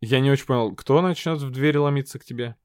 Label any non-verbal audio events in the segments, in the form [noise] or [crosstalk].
Я не очень понял, кто начнет в дверь ломиться к тебе?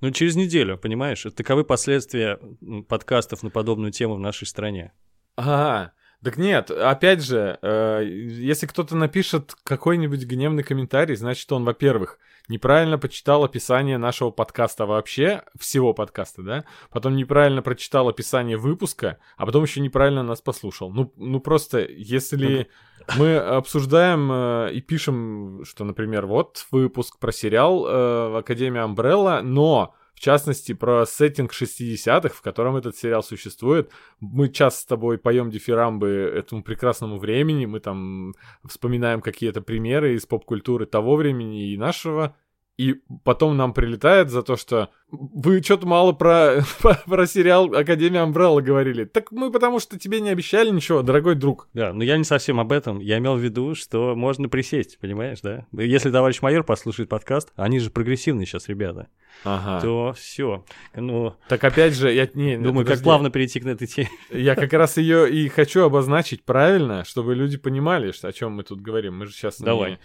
Ну, через неделю, понимаешь? Таковы последствия подкастов на подобную тему в нашей стране. А, так нет, опять же, э, если кто-то напишет какой-нибудь гневный комментарий, значит, он, во-первых, неправильно почитал описание нашего подкаста вообще, всего подкаста, да? Потом неправильно прочитал описание выпуска, а потом еще неправильно нас послушал. Ну, ну просто, если мы обсуждаем э, и пишем, что, например, вот выпуск про сериал э, Академия Амбрелла, но частности, про сеттинг 60-х, в котором этот сериал существует. Мы часто с тобой поем дифирамбы этому прекрасному времени, мы там вспоминаем какие-то примеры из поп-культуры того времени и нашего и потом нам прилетает за то, что вы что-то мало [laughs] про, про сериал Академия Амбрелла говорили. Так мы потому что тебе не обещали ничего, дорогой друг. Да, но я не совсем об этом. Я имел в виду, что можно присесть, понимаешь, да? Если товарищ майор послушает подкаст, они же прогрессивные сейчас ребята, ага. то все. Ну, так опять же, я не, думаю, подожди. как плавно перейти к этой теме. Я как раз ее и хочу обозначить правильно, чтобы люди понимали, что, о чем мы тут говорим. Мы же сейчас Давай. Не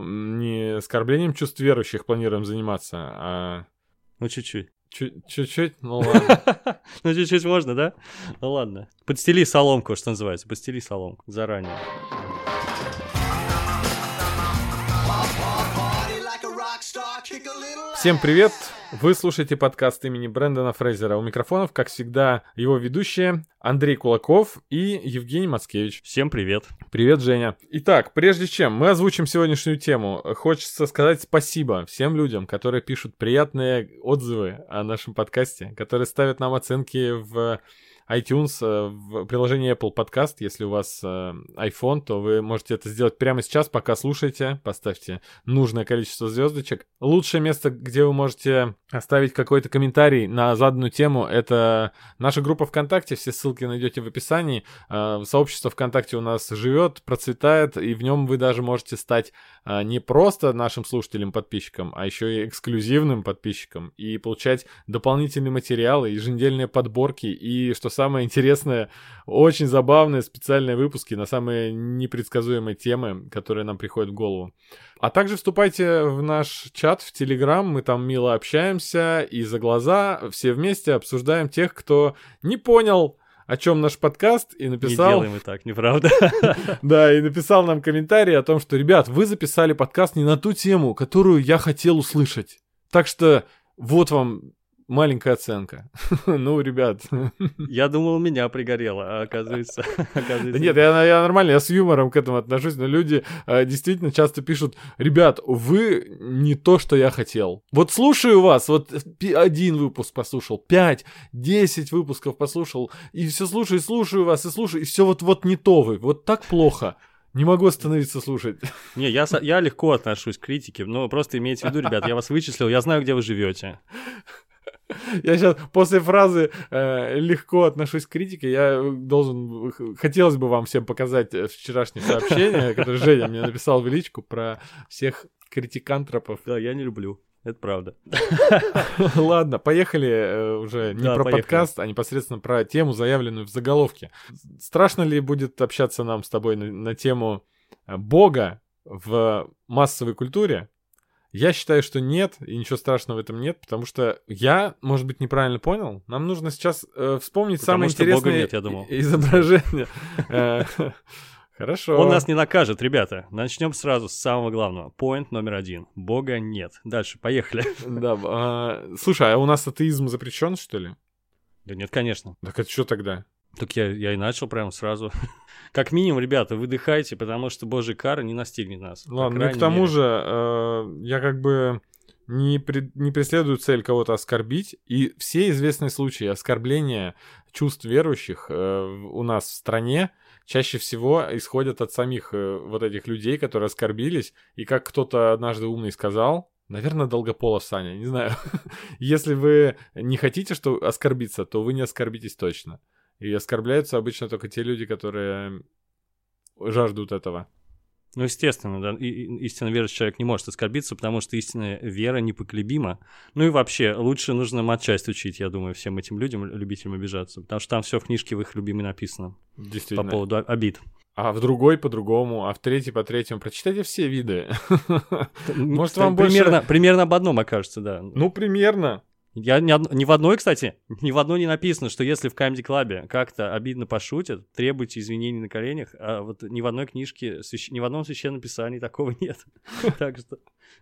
не оскорблением чувств верующих планируем заниматься, а... Ну, чуть-чуть. Чуть-чуть? Ну [laughs] ладно. Ну, чуть-чуть можно, да? Ну ладно. Подстели соломку, что называется. Подстели соломку заранее. Всем привет! Вы слушаете подкаст имени Брэндона Фрейзера. У микрофонов, как всегда, его ведущие Андрей Кулаков и Евгений Мацкевич. Всем привет. Привет, Женя. Итак, прежде чем мы озвучим сегодняшнюю тему, хочется сказать спасибо всем людям, которые пишут приятные отзывы о нашем подкасте, которые ставят нам оценки в iTunes, э, в приложении Apple Podcast. Если у вас э, iPhone, то вы можете это сделать прямо сейчас, пока слушаете. Поставьте нужное количество звездочек. Лучшее место, где вы можете оставить какой-то комментарий на заданную тему, это наша группа ВКонтакте. Все ссылки найдете в описании. Э, сообщество ВКонтакте у нас живет, процветает, и в нем вы даже можете стать не просто нашим слушателем-подписчиком, а еще и эксклюзивным подписчиком и получать дополнительные материалы, еженедельные подборки и, что самое интересное, очень забавные специальные выпуски на самые непредсказуемые темы, которые нам приходят в голову. А также вступайте в наш чат в Телеграм, мы там мило общаемся и за глаза все вместе обсуждаем тех, кто не понял, о чем наш подкаст, и написал... Не делаем мы так, неправда. [laughs] Да, и написал нам комментарий о том, что, ребят, вы записали подкаст не на ту тему, которую я хотел услышать. Так что вот вам маленькая оценка. [laughs] ну, ребят. я думал, меня пригорело, а оказывается... [laughs] оказывается... Да нет, я, я нормально, я с юмором к этому отношусь, но люди э, действительно часто пишут, ребят, вы не то, что я хотел. Вот слушаю вас, вот один выпуск послушал, пять, десять выпусков послушал, и все слушаю, слушаю вас, и слушаю, и все вот-вот не то вы, вот так плохо. Не могу остановиться слушать. [laughs] Не, я, я легко отношусь к критике, но просто имейте в виду, ребят, я вас вычислил, я знаю, где вы живете. Я сейчас после фразы э, легко отношусь к критике, я должен, хотелось бы вам всем показать э, вчерашнее сообщение, которое Женя мне написал в личку про всех критикантропов. Да, я не люблю. Это правда. [laughs] Ладно, поехали э, уже не да, про поехали. подкаст, а непосредственно про тему, заявленную в заголовке. Страшно ли будет общаться нам с тобой на, на тему э, Бога в массовой культуре? Я считаю, что нет, и ничего страшного в этом нет, потому что я, может быть, неправильно понял. Нам нужно сейчас э, вспомнить потому самое интересное нет, я думал. изображение. Э, [laughs] хорошо. Он нас не накажет, ребята. Начнем сразу с самого главного. Point номер один. Бога нет. Дальше, поехали. [laughs] Да. А, слушай, а у нас атеизм запрещен, что ли? Да нет, конечно. Так это что тогда? Так я, я и начал прямо сразу. [laughs] как минимум, ребята, выдыхайте, потому что божий кара не настигнет нас. Ладно, ну к тому мере. же, э, я как бы не, при, не преследую цель кого-то оскорбить, и все известные случаи оскорбления чувств верующих э, у нас в стране чаще всего исходят от самих э, вот этих людей, которые оскорбились, и как кто-то однажды умный сказал, Наверное, Долгополов Саня, не знаю. [laughs] Если вы не хотите что оскорбиться, то вы не оскорбитесь точно. И оскорбляются обычно только те люди, которые жаждут этого. Ну, естественно, да. И, истинно верующий человек не может оскорбиться, потому что истинная вера непоколебима. Ну и вообще, лучше нужно матчасть учить, я думаю, всем этим людям, любителям обижаться. Потому что там все в книжке в их любимой написано. Действительно. По поводу обид. а в другой по-другому, а в третий по третьему. Прочитайте все виды. Может, вам примерно, больше... Примерно об одном окажется, да. Ну, примерно. Я ни, од... ни в одной, кстати, ни в одной не написано, что если в Comedy Club как-то обидно пошутят, требуйте извинений на коленях, а вот ни в одной книжке, свящ... ни в одном священном писании такого [laughs] нет. Так что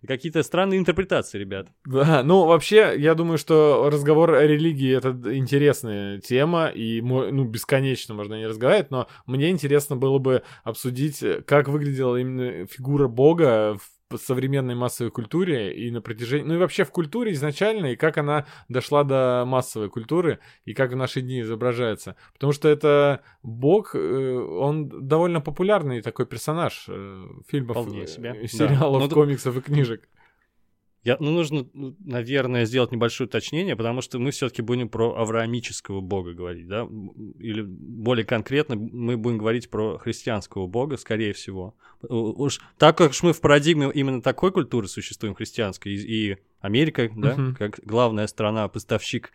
какие-то странные интерпретации, ребят. Да, ну вообще, я думаю, что разговор о религии — это интересная тема, и ну, бесконечно можно не разговаривать, но мне интересно было бы обсудить, как выглядела именно фигура Бога в современной массовой культуре и на протяжении, ну и вообще в культуре изначально, и как она дошла до массовой культуры, и как в наши дни изображается. Потому что это Бог, э, он довольно популярный такой персонаж э, фильмов, себе. сериалов, да. комиксов и книжек. Я, ну, нужно, ну, наверное, сделать небольшое уточнение, потому что мы все-таки будем про авраамического бога говорить, да? Или более конкретно мы будем говорить про христианского бога, скорее всего. Уж так как мы в парадигме именно такой культуры существуем, христианской, и, и Америка, да, uh-huh. как главная страна, поставщик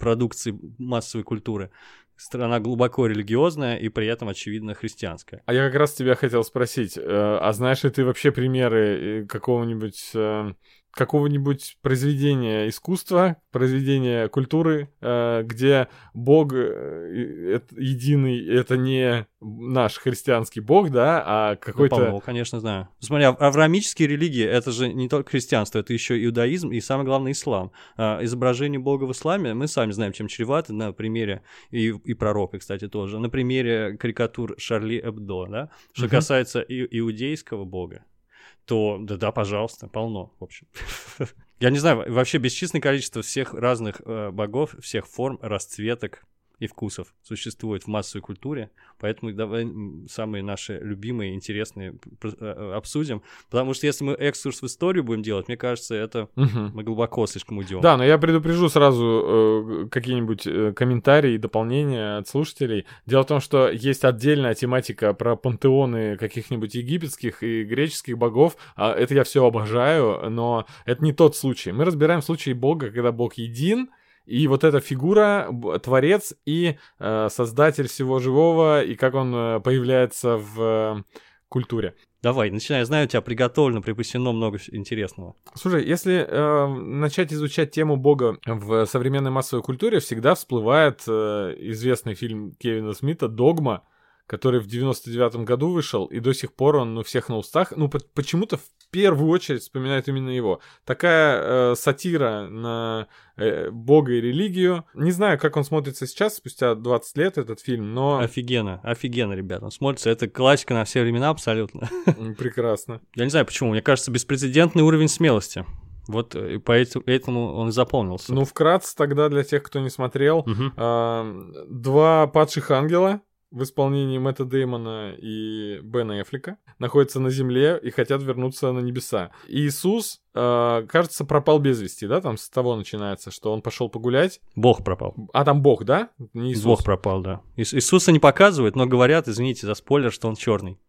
продукции массовой культуры, страна глубоко религиозная и при этом, очевидно, христианская. А я как раз тебя хотел спросить, э, а знаешь ли ты вообще примеры э, какого-нибудь э, какого-нибудь произведения искусства, произведения культуры, э, где Бог э, единый, это не наш христианский Бог, да, а какой-то... Ну, конечно, знаю. Смотри, авраамические религии — это же не только христианство, это еще иудаизм и, самое главное, ислам. А изображение Бога в исламе, мы сами знаем, чем чревато, на примере, и, и пророка, кстати, тоже, на примере карикатур Шарли Эбдо, да, что uh-huh. касается и, иудейского Бога то да-да, пожалуйста, полно, в общем. [laughs] Я не знаю, вообще бесчисленное количество всех разных э, богов, всех форм, расцветок, и вкусов существует в массовой культуре, поэтому давай самые наши любимые, интересные э, э, обсудим, потому что если мы экскурс в историю будем делать, мне кажется, это угу. мы глубоко слишком уйдем. Да, но я предупрежу сразу э, какие-нибудь э, комментарии и дополнения от слушателей. Дело в том, что есть отдельная тематика про пантеоны каких-нибудь египетских и греческих богов, а это я все обожаю, но это не тот случай. Мы разбираем случай бога, когда бог един, и вот эта фигура, творец и э, создатель всего живого, и как он э, появляется в э, культуре. Давай, начинай. Я знаю, у тебя приготовлено, припасено много интересного. Слушай, если э, начать изучать тему Бога в современной массовой культуре, всегда всплывает э, известный фильм Кевина Смита «Догма», который в 99-м году вышел, и до сих пор он у всех на устах. Ну, почему-то в первую очередь вспоминают именно его. Такая э, сатира на э, Бога и религию. Не знаю, как он смотрится сейчас, спустя 20 лет этот фильм, но... Офигенно, офигенно, ребята. Он смотрится, это классика на все времена абсолютно. Прекрасно. [laughs] Я не знаю почему, мне кажется, беспрецедентный уровень смелости. Вот э, поэтому он запомнился. Ну, вкратце тогда для тех, кто не смотрел. Угу. Э, два падших ангела в исполнении Мэтта Деймона и Бена Эфлика находятся на земле и хотят вернуться на небеса. И Иисус, э, кажется, пропал без вести, да? Там с того начинается, что он пошел погулять. Бог пропал. А там Бог, да? Не Иисус. Бог пропал, да. Иисуса не показывают, но говорят, извините за спойлер, что он черный.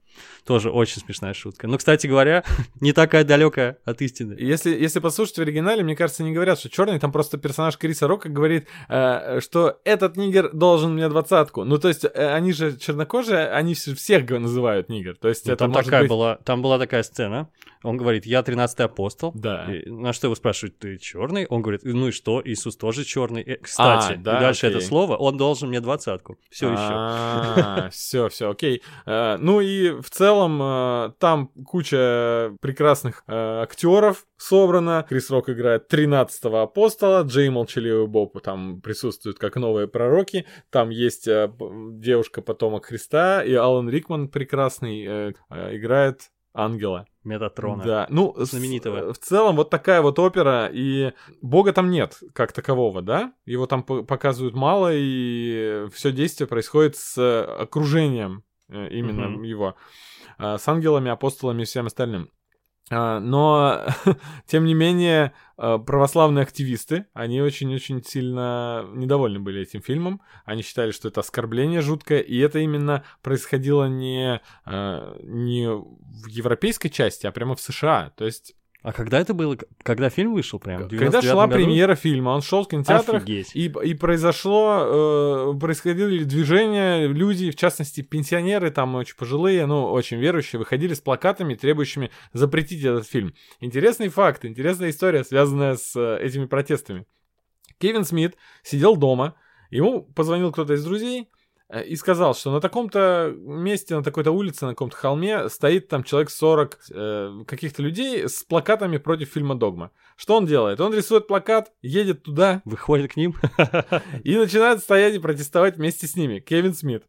Тоже очень смешная шутка. Но, кстати говоря, [laughs] не такая далекая от истины. Если, если послушать в оригинале, мне кажется, не говорят, что черный, там просто персонаж Криса Рока говорит, э, что этот нигер должен мне двадцатку. Ну, то есть, э, они же чернокожие, они всех называют нигер. То есть, ну, это там такая быть... была, там была такая сцена. Он говорит, я 13 апостол. Да. И на что его спрашивают, ты черный? Он говорит, ну и что? Иисус тоже черный. Э, кстати, а, да, дальше окей. это слово, он должен мне двадцатку. Все еще. Все, все, окей. Э, ну и в целом э, там куча прекрасных э, актеров собрана. Крис Рок играет 13-го апостола, Джей Молчаливый Боб там присутствует как новые пророки. Там есть э, девушка-потомок Христа, и Алан Рикман прекрасный играет ангела. Метатрона. Да, ну, знаменитого. В, в целом, вот такая вот опера, и бога там нет, как такового, да? Его там показывают мало, и все действие происходит с окружением э, именно угу. его. А, с ангелами, апостолами и всем остальным. А, но, [laughs] тем не менее, а, православные активисты, они очень-очень сильно недовольны были этим фильмом. Они считали, что это оскорбление жуткое, и это именно происходило не, не в европейской части, а прямо в США. То есть А когда это было? Когда фильм вышел прям? Когда шла году? премьера фильма, он шел в кинотеатрах, и, и произошло, э, происходили движения, люди, в частности, пенсионеры, там очень пожилые, ну, очень верующие, выходили с плакатами, требующими запретить этот фильм. Интересный факт, интересная история, связанная с э, этими протестами. Кевин Смит сидел дома, ему позвонил кто-то из друзей, и сказал, что на таком-то месте, на такой-то улице, на каком-то холме стоит там человек 40 э, каких-то людей с плакатами против фильма «Догма». Что он делает? Он рисует плакат, едет туда. Выходит к ним. [laughs] И начинает стоять и протестовать вместе с ними. Кевин Смит.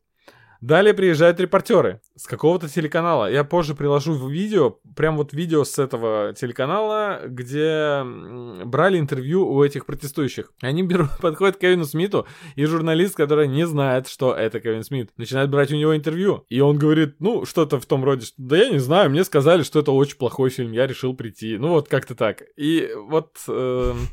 Далее приезжают репортеры с какого-то телеканала. Я позже приложу в видео, прям вот видео с этого телеканала, где брали интервью у этих протестующих. Они берут, [laughs] подходят к Кевину Смиту, и журналист, который не знает, что это Кевин Смит, начинает брать у него интервью. И он говорит, ну, что-то в том роде, что да я не знаю, мне сказали, что это очень плохой фильм, я решил прийти. Ну, вот как-то так. И вот... Э, [laughs]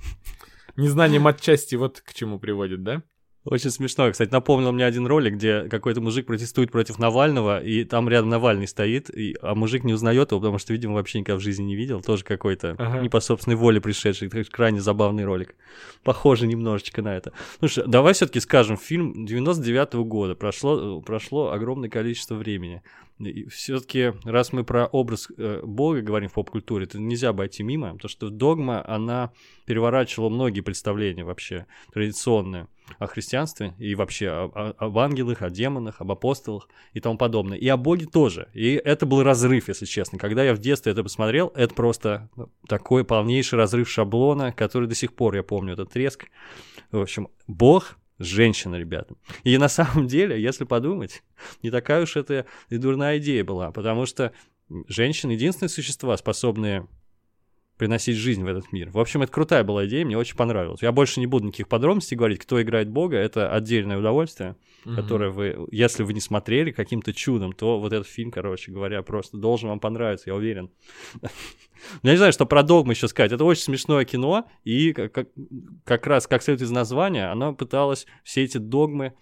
незнание матчасти вот к чему приводит, да? Очень смешно. Кстати, напомнил мне один ролик, где какой-то мужик протестует против Навального, и там рядом Навальный стоит, и, а мужик не узнает его, потому что, видимо, вообще никогда в жизни не видел. Тоже какой-то ага. не по собственной воле пришедший. Крайне забавный ролик. Похоже немножечко на это. Ну что, давай все-таки скажем, фильм 99 -го года. Прошло, прошло огромное количество времени. Все-таки, раз мы про образ э, Бога говорим в поп-культуре, то нельзя обойти мимо, потому что догма, она переворачивала многие представления вообще традиционные о христианстве и вообще о, о, об ангелах, о демонах, об апостолах и тому подобное. И о Боге тоже. И это был разрыв, если честно. Когда я в детстве это посмотрел, это просто такой полнейший разрыв шаблона, который до сих пор, я помню, этот треск. В общем, Бог женщина, ребята. И на самом деле, если подумать, не такая уж это и дурная идея была, потому что женщины единственные существа, способные приносить жизнь в этот мир. В общем, это крутая была идея, мне очень понравилось. Я больше не буду никаких подробностей говорить, кто играет Бога, это отдельное удовольствие, mm-hmm. которое вы, если вы не смотрели каким-то чудом, то вот этот фильм, короче говоря, просто должен вам понравиться, я уверен. [laughs] Я не знаю, что про догму еще сказать. Это очень смешное кино, и как, как раз, как следует из названия, оно пыталось все эти догмы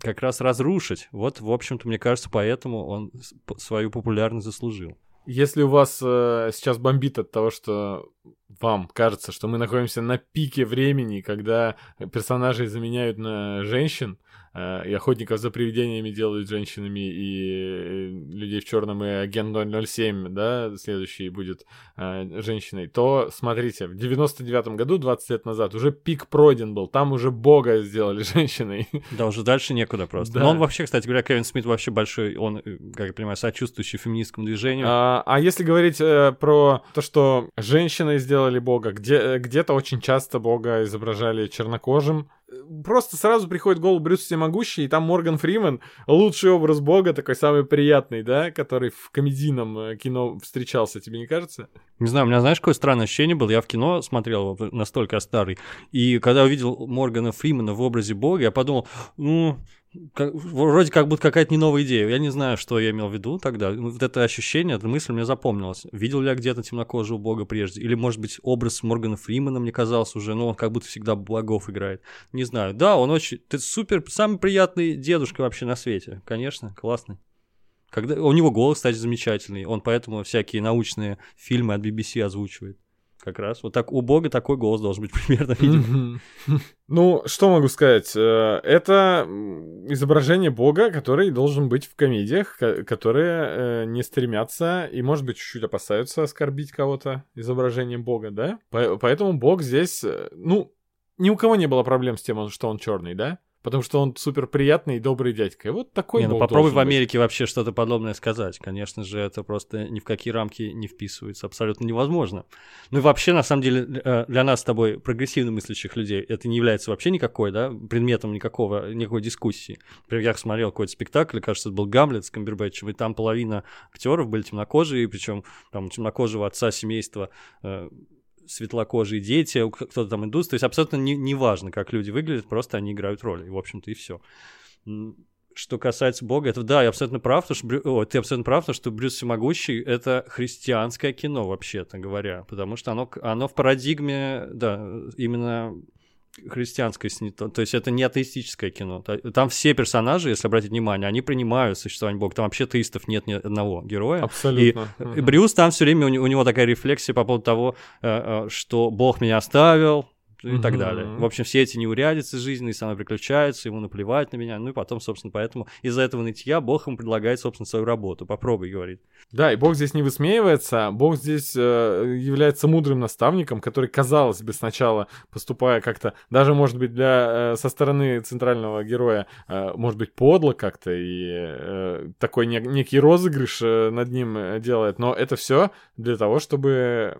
как раз разрушить. Вот, в общем-то, мне кажется, поэтому он свою популярность заслужил. Если у вас э, сейчас бомбит от того, что вам кажется, что мы находимся на пике времени, когда персонажей заменяют на женщин, и охотников за привидениями делают женщинами, и э, людей в черном, и агент 007, да, следующий будет э, женщиной, то смотрите, в 99-м году, 20 лет назад, уже пик пройден был, там уже бога сделали [laughs] женщиной. Да, уже дальше некуда просто. Да. Но он вообще, кстати говоря, Кевин Смит вообще большой, он, как я понимаю, сочувствующий феминистскому движению. А, а если говорить э, про то, что женщины сделали бога, где, где-то очень часто бога изображали чернокожим, просто сразу приходит в голову Брюс Всемогущий, и там Морган Фриман, лучший образ бога, такой самый приятный, да, который в комедийном э, кино встречался, тебе не кажется? Не знаю, у меня, знаешь, какое странное ощущение было? Я в кино смотрел настолько старый, и когда увидел Моргана Фримана в образе бога, я подумал, ну, как, вроде как будто какая-то не новая идея. Я не знаю, что я имел в виду тогда. Вот это ощущение, эта мысль мне запомнилась. Видел ли я где-то темнокожего бога прежде? Или, может быть, образ Моргана Фримана мне казался уже, ну, он как будто всегда богов играет. Не знаю. Да, он очень... Ты супер, самый приятный дедушка вообще на свете. Конечно, классный. Когда... У него голос, кстати, замечательный. Он поэтому всякие научные фильмы от BBC озвучивает. Как раз. Вот так у Бога такой голос должен быть [laughs] примерно, видимо. Ну, что могу сказать? Э, это изображение Бога, который должен быть в комедиях, которые э, не стремятся и, может быть, чуть-чуть опасаются оскорбить кого-то изображением Бога, да? Поэтому Бог здесь, э, ну, ни у кого не было проблем с тем, что он черный, да? Потому что он супер приятный и добрый дядька. И вот такой Не, ну попробуй в Америке быть. вообще что-то подобное сказать. Конечно же, это просто ни в какие рамки не вписывается. Абсолютно невозможно. Ну и вообще, на самом деле, э, для нас с тобой, прогрессивно мыслящих людей, это не является вообще никакой, да, предметом никакого, никакой дискуссии. Например, я смотрел какой-то спектакль, кажется, это был Гамлет с Камбербэтчем, и там половина актеров были темнокожие, причем там темнокожего отца семейства э, светлокожие дети, кто-то там индус, то есть абсолютно не, не важно, как люди выглядят, просто они играют роль, и, в общем-то, и все. Что касается Бога, это да, я абсолютно прав, потому что, Брю... О, ты абсолютно прав, потому что Брюс Всемогущий — это христианское кино, вообще-то говоря, потому что оно, оно в парадигме, да, именно христианское, то, то есть это не атеистическое кино. Там все персонажи, если обратить внимание, они принимают существование Бога. Там вообще атеистов нет ни одного героя. Абсолютно. И, и Брюс там все время у него, у него такая рефлексия по поводу того, э, э, что Бог меня оставил, и угу. так далее. В общем, все эти неурядицы жизненные самоприключаются, ему наплевать на меня, ну и потом, собственно, поэтому из-за этого нытья Бог ему предлагает, собственно, свою работу. Попробуй, говорит. Да, и Бог здесь не высмеивается, Бог здесь э, является мудрым наставником, который, казалось бы, сначала поступая как-то, даже, может быть, для, э, со стороны центрального героя, э, может быть, подло как-то, и э, такой не, некий розыгрыш э, над ним э, делает, но это все для того, чтобы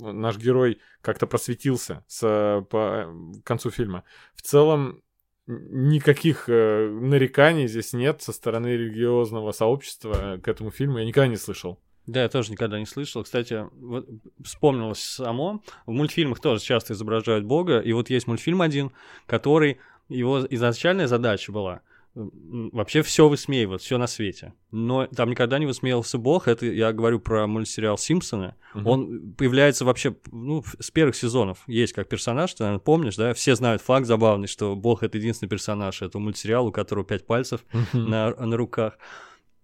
наш герой как-то просветился с, по концу фильма. В целом, никаких э, нареканий здесь нет со стороны религиозного сообщества к этому фильму. Я никогда не слышал. Да, я тоже никогда не слышал. Кстати, вот вспомнилось само. В мультфильмах тоже часто изображают Бога. И вот есть мультфильм один, который его изначальная задача была вообще все высмеивают, все на свете. Но там никогда не высмеивался Бог. Это я говорю про мультсериал Симпсоны. Угу. Он появляется вообще ну, с первых сезонов. Есть как персонаж, ты, наверное, помнишь, да? Все знают факт забавный, что Бог это единственный персонаж этого мультсериала, у которого пять пальцев угу. на, на руках.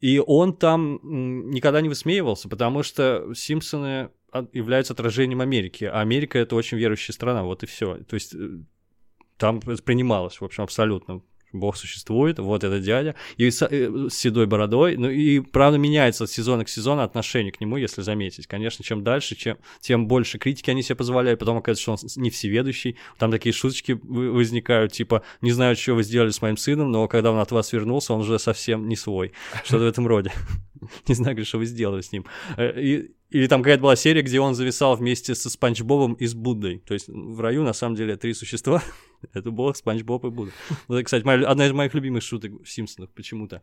И он там никогда не высмеивался, потому что Симпсоны являются отражением Америки. А Америка это очень верующая страна, вот и все. То есть э, там принималось, в общем, абсолютно Бог существует, вот этот дядя, и с, э, с седой бородой, ну и правда меняется от сезона к сезону отношение к нему, если заметить. Конечно, чем дальше, чем, тем больше критики они себе позволяют, потом оказывается, что он не всеведущий, там такие шуточки возникают, типа, не знаю, что вы сделали с моим сыном, но когда он от вас вернулся, он уже совсем не свой, [laughs] что-то в этом роде. [laughs] Не знаю, что вы сделали с ним. Э, и, или там какая-то была серия, где он зависал вместе со Спанч Бобом и с Буддой. То есть в раю на самом деле три существа. [laughs] Это Бог, Спанч Боб и Будда. Вот, кстати, моя, одна из моих любимых шуток в Симпсонах почему-то.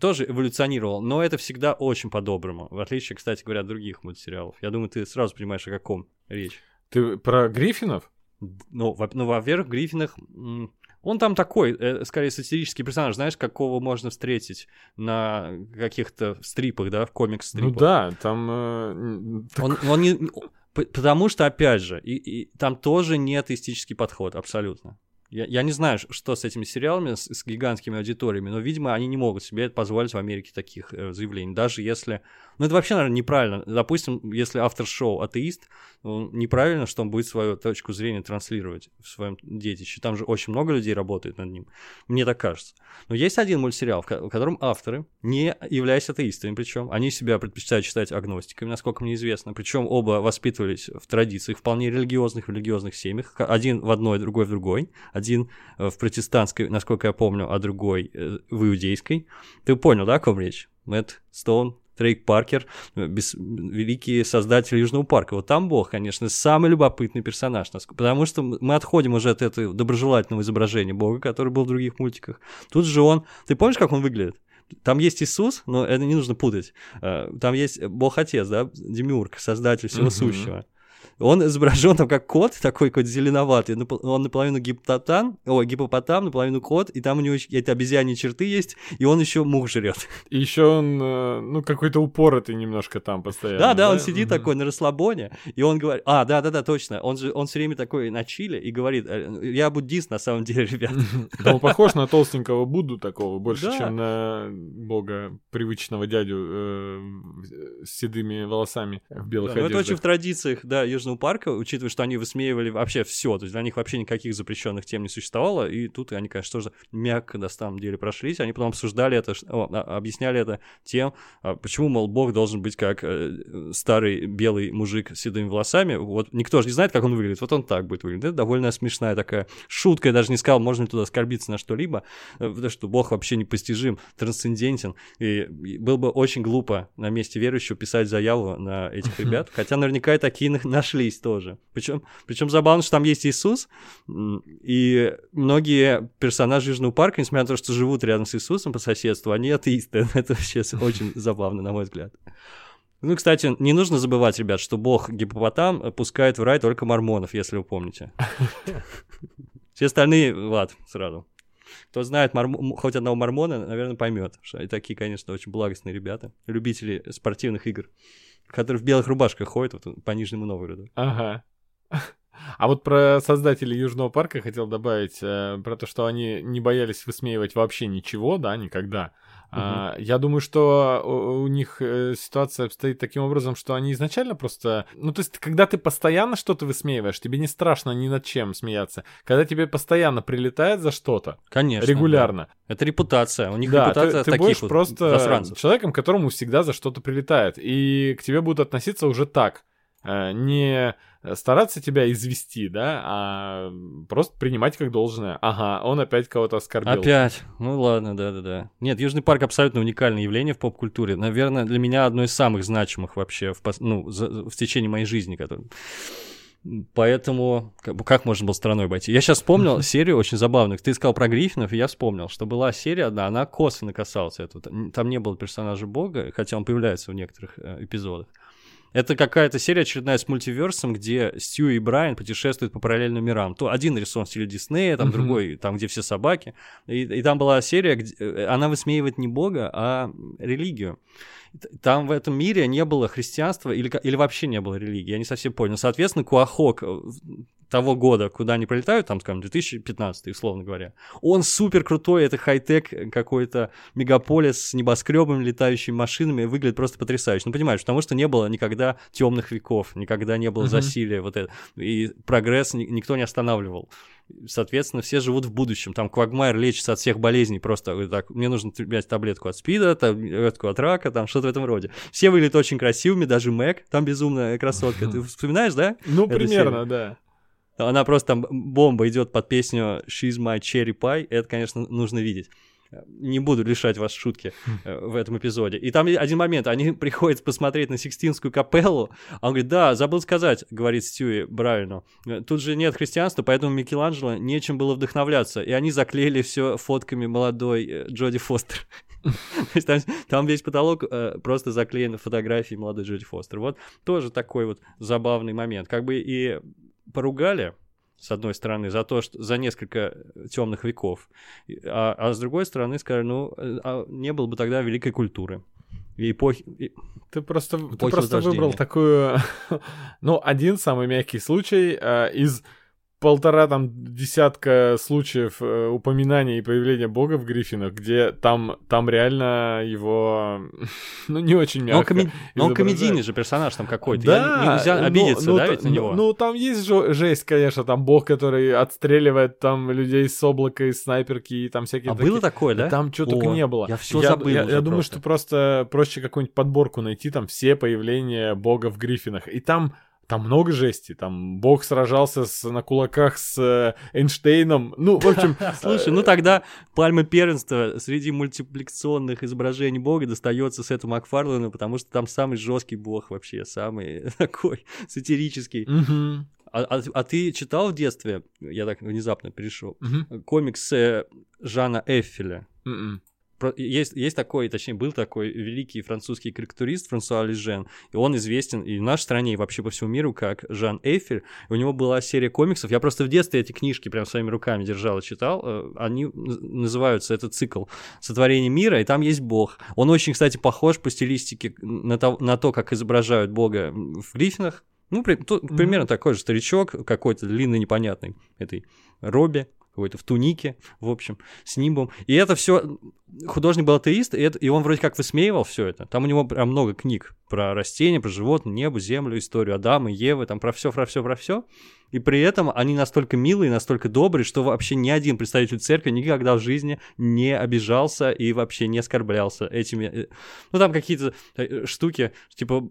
Тоже эволюционировал, но это всегда очень по-доброму. В отличие, кстати говоря, от других мультсериалов. Я думаю, ты сразу понимаешь, о каком речь. Ты про Гриффинов? Ну, во- ну во-первых, Гриффинах он там такой, э, скорее, сатирический персонаж, знаешь, какого можно встретить на каких-то стрипах, да, в комикс-стрипах. Ну да, там... Э, так... он, он не... Потому что, опять же, и, и там тоже не атеистический подход, абсолютно. Я, я не знаю, что с этими сериалами, с, с гигантскими аудиториями, но, видимо, они не могут себе позволить в Америке таких э, заявлений. Даже если ну, это вообще, наверное, неправильно. Допустим, если автор шоу атеист, ну, неправильно, что он будет свою точку зрения транслировать в своем детище. Там же очень много людей работает над ним. Мне так кажется. Но есть один мультсериал, в котором авторы, не являясь атеистами, причем они себя предпочитают читать агностиками, насколько мне известно. Причем оба воспитывались в традициях вполне религиозных, в религиозных семьях. Один в одной, другой в другой. Один э, в протестантской, насколько я помню, а другой э, в иудейской. Ты понял, да, о ком речь? Мэтт Стоун, Трейк Паркер, без, великий создатель Южного парка. Вот там Бог, конечно, самый любопытный персонаж, потому что мы отходим уже от этого доброжелательного изображения Бога, который был в других мультиках. Тут же он... Ты помнишь, как он выглядит? Там есть Иисус, но это не нужно путать. Э, там есть Бог Отец, да, Демиург, создатель всего uh-huh. сущего. Он изображен там как кот, такой какой-то зеленоватый. Он наполовину гипопотам, ой, гипопотам, наполовину кот, и там у него эти обезьяньи черты есть, и он еще мух жрет. И еще он, э, ну, какой-то упоротый немножко там постоянно. Да, да, он сидит такой на расслабоне, и он говорит, а, да, да, да, точно, он же, он все время такой на чиле и говорит, «Э, я буддист на самом деле, ребят. Да, он похож на толстенького Будду такого, больше, чем на бога привычного дядю э, с седыми волосами в белых одеждах. Ну, это очень в традициях, да, Южного парка, учитывая, что они высмеивали вообще все, то есть для них вообще никаких запрещенных тем не существовало, и тут они, конечно, тоже мягко на самом деле прошлись, они потом обсуждали это, а, объясняли это тем, а, почему, мол, Бог должен быть как э, старый белый мужик с седыми волосами, вот никто же не знает, как он выглядит, вот он так будет выглядеть, это довольно смешная такая шутка, я даже не сказал, можно ли туда оскорбиться на что-либо, э, потому что Бог вообще непостижим, трансцендентен, и было бы очень глупо на месте верующего писать заяву на этих ребят, хотя наверняка и такие наши нашлись тоже. Причем, причем забавно, что там есть Иисус, и многие персонажи Южного парка, несмотря на то, что живут рядом с Иисусом по соседству, они атеисты. [laughs] Это вообще очень забавно, на мой взгляд. Ну, кстати, не нужно забывать, ребят, что бог гипопотам пускает в рай только мормонов, если вы помните. [laughs] Все остальные, ладно, сразу. Кто знает морм... хоть одного мормона, наверное, поймет, что они такие, конечно, очень благостные ребята, любители спортивных игр который в белых рубашках ходит вот, по Нижнему Новгороду. Ага. А вот про создателей Южного парка хотел добавить, э, про то, что они не боялись высмеивать вообще ничего, да, никогда. А, я думаю, что у, у них э, ситуация обстоит таким образом, что они изначально просто... Ну, то есть, когда ты постоянно что-то высмеиваешь, тебе не страшно ни над чем смеяться. Когда тебе постоянно прилетает за что-то, Конечно. регулярно, да. Это репутация. У них да, репутация ты, ты таких будешь вот просто засранцев. человеком, которому всегда за что-то прилетает. И к тебе будут относиться уже так. Э, Не стараться тебя извести, да, а просто принимать как должное. Ага, он опять кого-то оскорбил. Опять. Ну ладно, да-да-да. Нет, Южный парк абсолютно уникальное явление в поп-культуре. Наверное, для меня одно из самых значимых вообще в, ну, за- в течение моей жизни. Который... Поэтому как, как можно было страной обойти? Я сейчас вспомнил [laughs] серию очень забавную. Ты сказал про Гриффинов, и я вспомнил, что была серия одна, она косвенно касалась этого. Там не было персонажа Бога, хотя он появляется в некоторых э, эпизодах. Это какая-то серия очередная с мультиверсом, где Стью и Брайан путешествуют по параллельным мирам. То один рисован в стиле Диснея, там Мгм. другой, там, где все собаки. И, и там была серия, где э, она высмеивает не Бога, а религию. Там в этом мире не было христианства или, или вообще не было религии, я не совсем понял. Соответственно, Куахок э, того года, куда они прилетают, там, скажем, 2015, условно говоря, он супер крутой, это хай-тек какой-то мегаполис с небоскребами, летающими машинами, выглядит просто потрясающе. Ну, понимаешь, потому что не было никогда темных веков, никогда не было засилия вот это, и прогресс ни- никто не останавливал. Соответственно, все живут в будущем. Там Квагмайер лечится от всех болезней просто так. Мне нужно взять таблетку от спида, таблетку от рака, там что-то в этом роде. Все выглядят очень красивыми, даже Мэг, там безумная красотка. [laughs] Ты вспоминаешь, да? Ну, примерно, да. Она просто там бомба идет под песню She's My Cherry Pie. Это, конечно, нужно видеть. Не буду лишать вас шутки э, в этом эпизоде. И там один момент, они [laughs] приходят посмотреть на Сикстинскую капеллу, а он говорит, да, забыл сказать, говорит Стюи Брайану, «э, тут же нет христианства, поэтому Микеланджело нечем было вдохновляться. И они заклеили все фотками молодой э, Джоди Фостер. [laughs] Там, весь потолок просто заклеен фотографией молодой Джоди Фостер. Вот тоже такой вот забавный момент. Как бы и поругали, с одной стороны, за то, что за несколько темных веков, а, а с другой стороны сказали, ну, э, а не было бы тогда великой культуры. И эпохи... и- Ты просто, ты Эпохи просто выбрал такую, [laughs] ну, один самый мягкий случай э, из полтора там десятка случаев э, упоминания и появления Бога в Гриффинах, где там, там реально его, [laughs] ну, не очень Но он, мягко коме- но он комедийный же персонаж там какой-то. Да, Я- нельзя ну, обидеться, ну, да, ведь на ну, него? Ну, там есть жо- жесть, конечно, там бог, который отстреливает там людей с облака, из снайперки и там всякие а такие- было такое, да? Там что только не было. Я все я, забыл я- я думаю, просто. что просто проще какую-нибудь подборку найти, там все появления бога в Гриффинах. И там, там много жести. Там бог сражался с, на кулаках с э, Эйнштейном. Ну, в общем... [laughs] Слушай, ну тогда пальма первенства среди мультипликационных изображений бога достается Сету Макфарлану, потому что там самый жесткий бог вообще, самый [laughs] такой сатирический. А, а- а ты читал в детстве, я так внезапно перешел, комикс э, Жана Эффеля? Есть, есть такой, точнее, был такой великий французский карикатурист Франсуа Лежен, и он известен и в нашей стране, и вообще по всему миру как Жан Эйфель. У него была серия комиксов. Я просто в детстве эти книжки прям своими руками держал и читал. Э, Они наз- называются, этот цикл «Сотворение мира», и там есть бог. Он очень, кстати, похож по стилистике на то, на то как изображают бога в Гриффинах. Ну, при- то- Мгм. примерно такой же старичок, какой-то длинный, непонятный, этой Робби, какой-то в тунике, в общем, с нимбом. И это все художник был атеист, и, это- и он вроде как высмеивал все это. Там у него прям много книг про растения, про животные, небо, землю, историю Адама, Евы, там про все, про все, про все. И при этом они настолько милые, настолько добрые, что вообще ни один представитель церкви никогда в жизни не обижался и вообще не оскорблялся этими. э, Ну, там какие-то э, штуки, типа,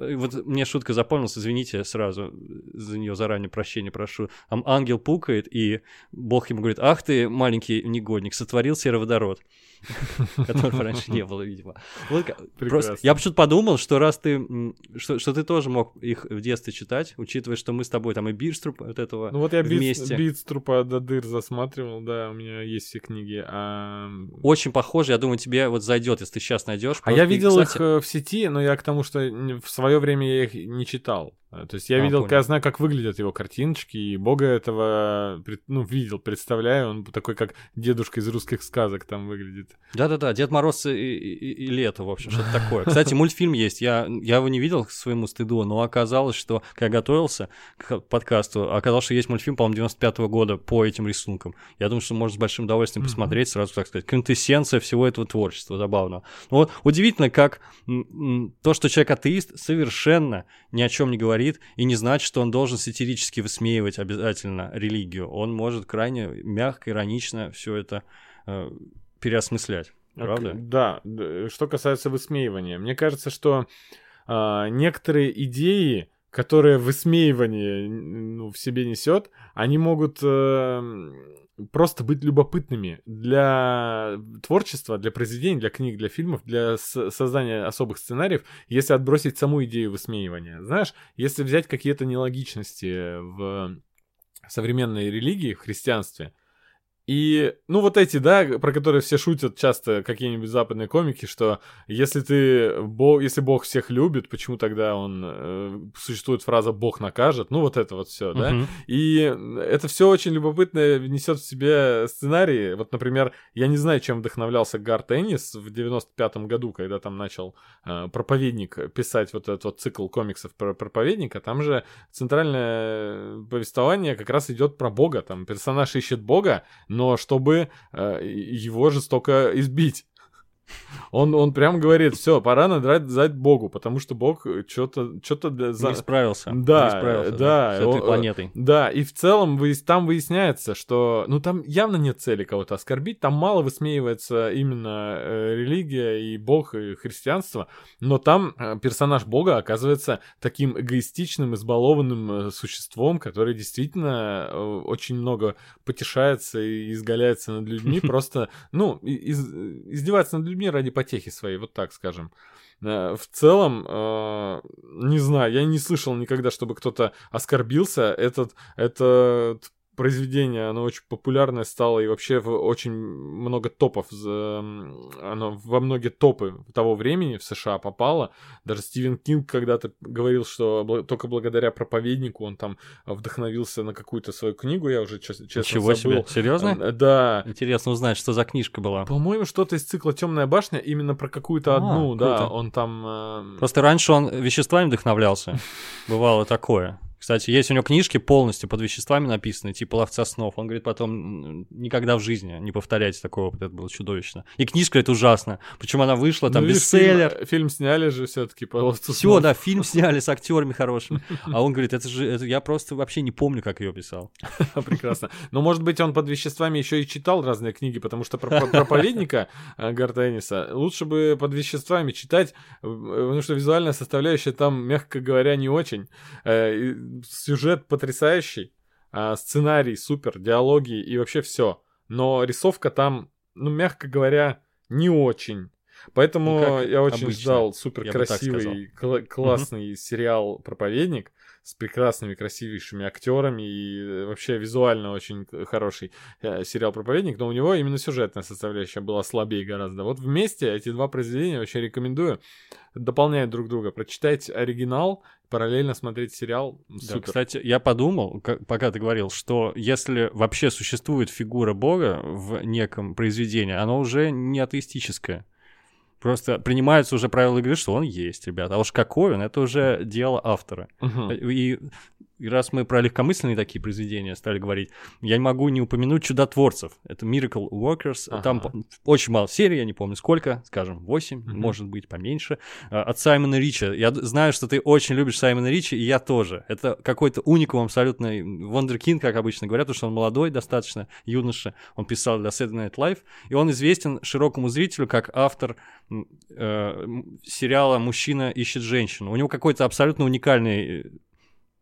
э, вот мне шутка запомнилась, извините сразу, за нее заранее прощения прошу. Там ангел пукает, и Бог ему говорит, ах ты, маленький негодник, сотворил сероводород. [laughs] Которого раньше не было, видимо. Просто я почему-то подумал, что раз ты, что ты тоже мог их в детстве читать, учитывая, что мы с тобой там и Бирструп от этого Ну вот я вместе. бит, с трупа до дыр засматривал, да, у меня есть все книги. А, Очень похоже, я думаю, тебе вот зайдет, если ты сейчас найдешь. а я видел их э, в сети, но я к тому, что в свое время я их не читал. А, То есть я А, видел, понял. я знаю, как выглядят его картиночки, и бога этого, пред- ну, видел, представляю, он такой, как дедушка из русских сказок там выглядит. Да-да-да, Дед Мороз и, и- и лето, в общем, что-то такое. Кстати, мультфильм есть, я, я его не видел к своему стыду, но оказалось, что когда готовился к подкасту. Оказалось, что есть мультфильм, по-моему, 95 -го года по этим рисункам. Я думаю, что можно с большим удовольствием посмотреть, сразу, так сказать, квинтэссенция всего этого творчества, забавно. Ну, вот удивительно, как то, что человек атеист, совершенно ни о чем не говорит и не значит, что он должен сатирически высмеивать обязательно религию. Он может крайне мягко, иронично все это э, переосмыслять. Правда? Да, что касается высмеивания. Мне кажется, что э, некоторые идеи, которые высмеивание ну, в себе несет, они могут э, просто быть любопытными для творчества, для произведений, для книг, для фильмов, для создания особых сценариев, если отбросить саму идею высмеивания. Знаешь, если взять какие-то нелогичности в современной религии, в христианстве, и, ну, вот эти, да, про которые все шутят часто какие-нибудь западные комики, что если ты, бог, если Бог всех любит, почему тогда он, э, существует фраза «Бог накажет», ну, вот это вот все, да, uh-huh. и это все очень любопытно несет в себе сценарии, вот, например, я не знаю, чем вдохновлялся Гар Теннис в 95-м году, когда там начал э, проповедник писать вот этот вот цикл комиксов про проповедника, там же центральное повествование как раз идет про Бога, там персонаж ищет Бога, но чтобы э, его жестоко избить. [laughs] Он, он прям говорит, все, пора надрать Богу, потому что Бог что-то... что-то за... Не справился. Да, не справился, да. да с этой планетой. Да, и в целом вы, там выясняется, что... Ну, там явно нет цели кого-то оскорбить, там мало высмеивается именно э, религия и Бог, и христианство, но там э, персонаж Бога оказывается таким эгоистичным, избалованным э, существом, который действительно э, очень много потешается и изгаляется над людьми, [laughs] просто, ну, из, издевается над людьми ради потехи своей, вот так скажем. Э, в целом, э, не знаю, я не слышал никогда, чтобы кто-то оскорбился. Этот, этот произведение, оно очень популярное стало и вообще очень много топов, оно во многие топы того времени в США попало. Даже Стивен Кинг когда-то говорил, что только благодаря проповеднику он там вдохновился на какую-то свою книгу, я уже честно Ничего забыл. себе, серьезно? Э, да. Интересно узнать, что за книжка была. По-моему, что-то из цикла Темная башня, именно про какую-то а, одну, круто. да, он там... Э, Просто раньше он веществами вдохновлялся, [laughs] бывало такое. Кстати, есть у него книжки полностью под веществами написаны, типа «Ловца снов». Он говорит потом, никогда в жизни не повторяйте такого опыта, это было чудовищно. И книжка это ужасно. Причем она вышла, там, ну, бестселлер. Фильм, фильм сняли же все таки по «Ловцу Все, да, фильм сняли с актерами хорошими. [laughs] А он говорит, это же, это, я просто вообще не помню, как ее писал. [laughs] Прекрасно. Но, может быть, он под веществами еще и читал разные книги, потому что про проповедника э, Гартениса лучше бы под веществами читать, э, потому что визуальная составляющая там, мягко говоря, не очень э, сюжет потрясающий, а, сценарий супер, диалоги и вообще все. Но рисовка там, ну, мягко говоря, не очень. Поэтому ну, я очень обычно, ждал супер красивый, кл- классный угу. сериал Проповедник с прекрасными, красивейшими актерами и вообще визуально очень хороший э, сериал Проповедник, но у него именно сюжетная составляющая была слабее гораздо. Вот вместе эти два произведения очень рекомендую. Дополняют друг друга. Прочитайте оригинал, параллельно смотреть сериал. Супер. Да, кстати, я подумал, как, пока ты говорил, что если вообще существует фигура Бога в неком произведении, оно уже не атеистическое. Просто принимаются уже правила игры, что он есть, ребята. А уж какой он, это уже дело автора. Uh-huh. И и раз мы про легкомысленные такие произведения стали говорить, я не могу не упомянуть чудотворцев. Это Miracle Workers. Ага. Там очень мало серий, я не помню сколько, скажем, 8, угу. может быть, поменьше. А, от Саймона Рича. Я знаю, что ты очень любишь Саймона Рича, и я тоже. Это какой-то уникум абсолютно. Вондеркин, как обычно говорят, потому что он молодой достаточно, юноша. Он писал для Saturday Night Live, и он известен широкому зрителю как автор э, сериала «Мужчина ищет женщину». У него какой-то абсолютно уникальный э,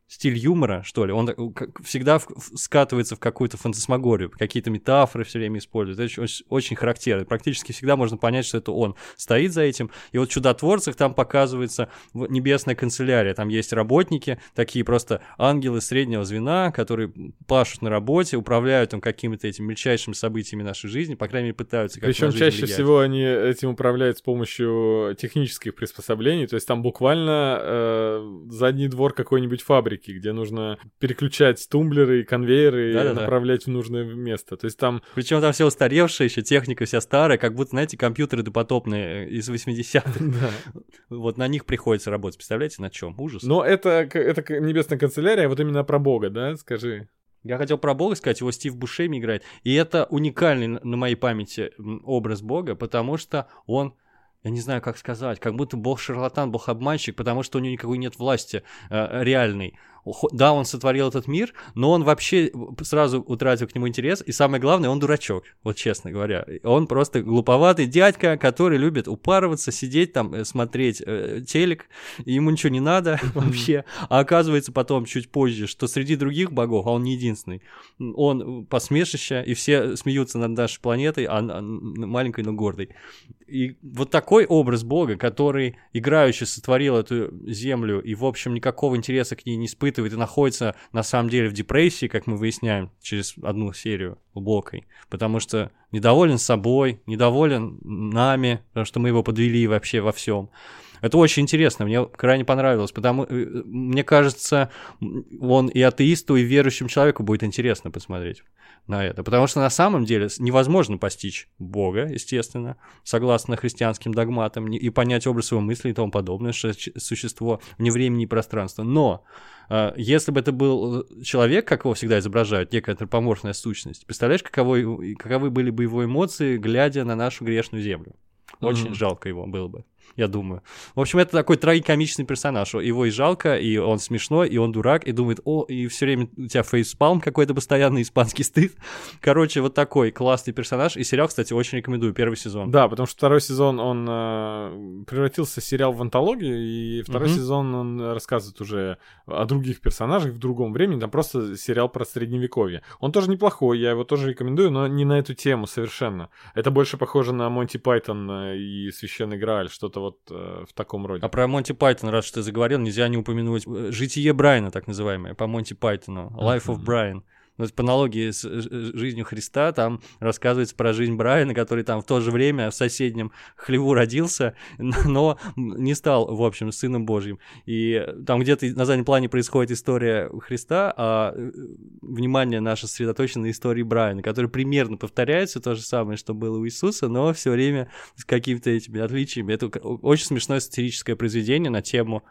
стиль юмора, что ли, он всегда скатывается в какую-то фантасмагорию, какие-то метафоры все время использует. Это очень, очень характерно. Практически всегда можно понять, что это он стоит за этим. И вот в «Чудотворцах» там показывается небесная канцелярия. Там есть работники, такие просто ангелы среднего звена, которые пашут на работе, управляют там какими-то этими мельчайшими событиями нашей жизни, по крайней мере, пытаются как Причем чаще влиять. всего они этим управляют с помощью технических приспособлений. То есть там буквально э, задний двор какой-нибудь фабрики фабрики, где нужно переключать тумблеры и конвейеры и направлять в нужное место. То есть там Причем там все устаревшее, еще техника вся старая, как будто, знаете, компьютеры допотопные э, из 80-х. [laughs] да. Вот на них приходится работать. Представляете, на чем? Ужас. Но это, это небесная канцелярия, вот именно про Бога, да, скажи. Я хотел про Бога сказать, его Стив Бушеми играет. И это уникальный на моей памяти образ Бога, потому что он, я не знаю, как сказать, как будто Бог шарлатан, Бог обманщик, потому что у него никакой нет власти э, реальной. Да, он сотворил этот мир, но он вообще сразу утратил к нему интерес, и самое главное, он дурачок, вот честно говоря. Он просто глуповатый дядька, который любит упарываться, сидеть там, э, смотреть э, телек, и ему ничего не надо вообще. А оказывается потом, чуть позже, что среди других богов, а он не единственный, он посмешище, и все смеются над нашей планетой, а а, маленькой, но гордой. И вот такой образ Бога, который играющий сотворил эту землю и, в общем, никакого интереса к ней не испытывает и находится, на самом деле, в депрессии, как мы выясняем через одну серию глубокой, потому что недоволен собой, недоволен нами, потому что мы его подвели вообще во всем. Это очень интересно, мне крайне понравилось, потому э, мне кажется, он и атеисту, и верующему человеку будет интересно посмотреть на это. Потому что на самом деле невозможно постичь Бога, естественно, согласно христианским догматам, и понять образ его мысли и тому подобное, что существо вне времени и пространства. Но э, если бы это был э, человек, как его всегда изображают, некая антропоморфная сущность, представляешь, каково, каковы были бы его эмоции, глядя на нашу грешную землю? Очень Мгм. жалко его было бы, я думаю. В общем, это такой трагикомичный персонаж. Его и жалко, и он смешной, и он дурак, и думает, о, и все время у тебя фейспалм какой-то постоянный, испанский стыд. [laughs] Короче, вот такой классный персонаж. И сериал, кстати, очень рекомендую, первый сезон. Да, потому что второй сезон, он э, превратился в сериал в антологию, и второй Мгм. сезон, он рассказывает уже о других персонажах в другом времени, там просто сериал про средневековье. Он тоже неплохой, я его тоже рекомендую, но не на эту тему совершенно. Это больше похоже на Монти Пайтон э, и Священный Грааль, что-то вот э, в таком роде. А про Монти Пайтон, раз что ты заговорил, нельзя не упомянуть э, «Житие Брайана», так называемое, по Монти Пайтону, «Life of. Brian». Ну, по аналогии с э, ж- жизнью Христа, там рассказывается про жизнь Брайана, который там в то же время в соседнем хлеву родился, но не стал, в общем, сыном Божьим. И там где-то на заднем плане происходит история Христа, а э, внимание наше сосредоточено на истории Брайана, который примерно повторяется то же самое, что было у Иисуса, но все время с какими-то этими отличиями. Это очень смешное сатирическое произведение на тему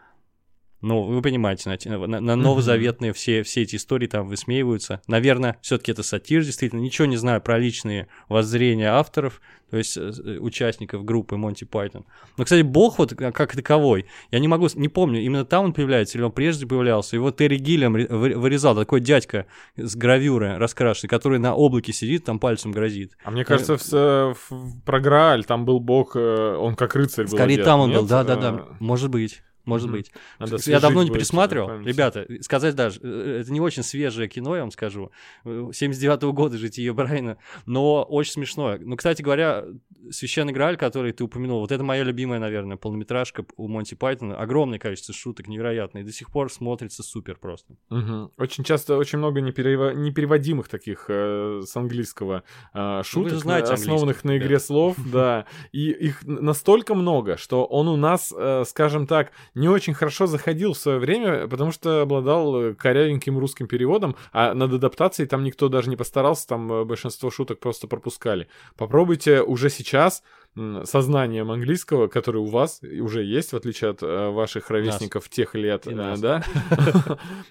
ну, вы понимаете, на, на- на новозаветные все, все эти истории там высмеиваются. Наверное, все-таки это сатир, действительно. Ничего не знаю про личные воззрения авторов, то есть э, э, участников группы Монти Пайтон. Но, кстати, Бог вот как таковой, я не могу, не помню, именно там он появляется или он прежде появлялся. Его Терри вы- вырезал, такой дядька с гравюры раскрашенный, который на облаке сидит, там пальцем грозит. А мне кажется, в, с- в- про Грааль там был бог, э, он как рыцарь был. Скорее одет, там он нет? был, да-да-да, Э, может быть. Может Мгм. быть. надо я давно не пересматривал. Ребята, сказать даже, э, это не очень свежее кино, я вам скажу. 79-го года житие Брайана, но очень смешное. Ну, кстати говоря, «Священный Грааль», который ты упомянул, вот это моя любимая, наверное, полнометражка у Монти Пайтона. Огромное количество шуток, невероятно. И до сих пор смотрится супер просто. Мгм. Очень часто очень много неперево- непереводимых таких э, с английского э, шуток, же знаете на- основанных на игре да. слов, да. И их настолько много, что он у нас, э, скажем так, не очень хорошо заходил в свое время, потому что обладал э, корявеньким русским переводом, а над адаптацией там никто даже не постарался, там э, большинство шуток просто пропускали. Попробуйте уже сейчас м, со знанием английского, который у вас уже есть, в отличие от э, ваших ровесников тех лет, нас. да,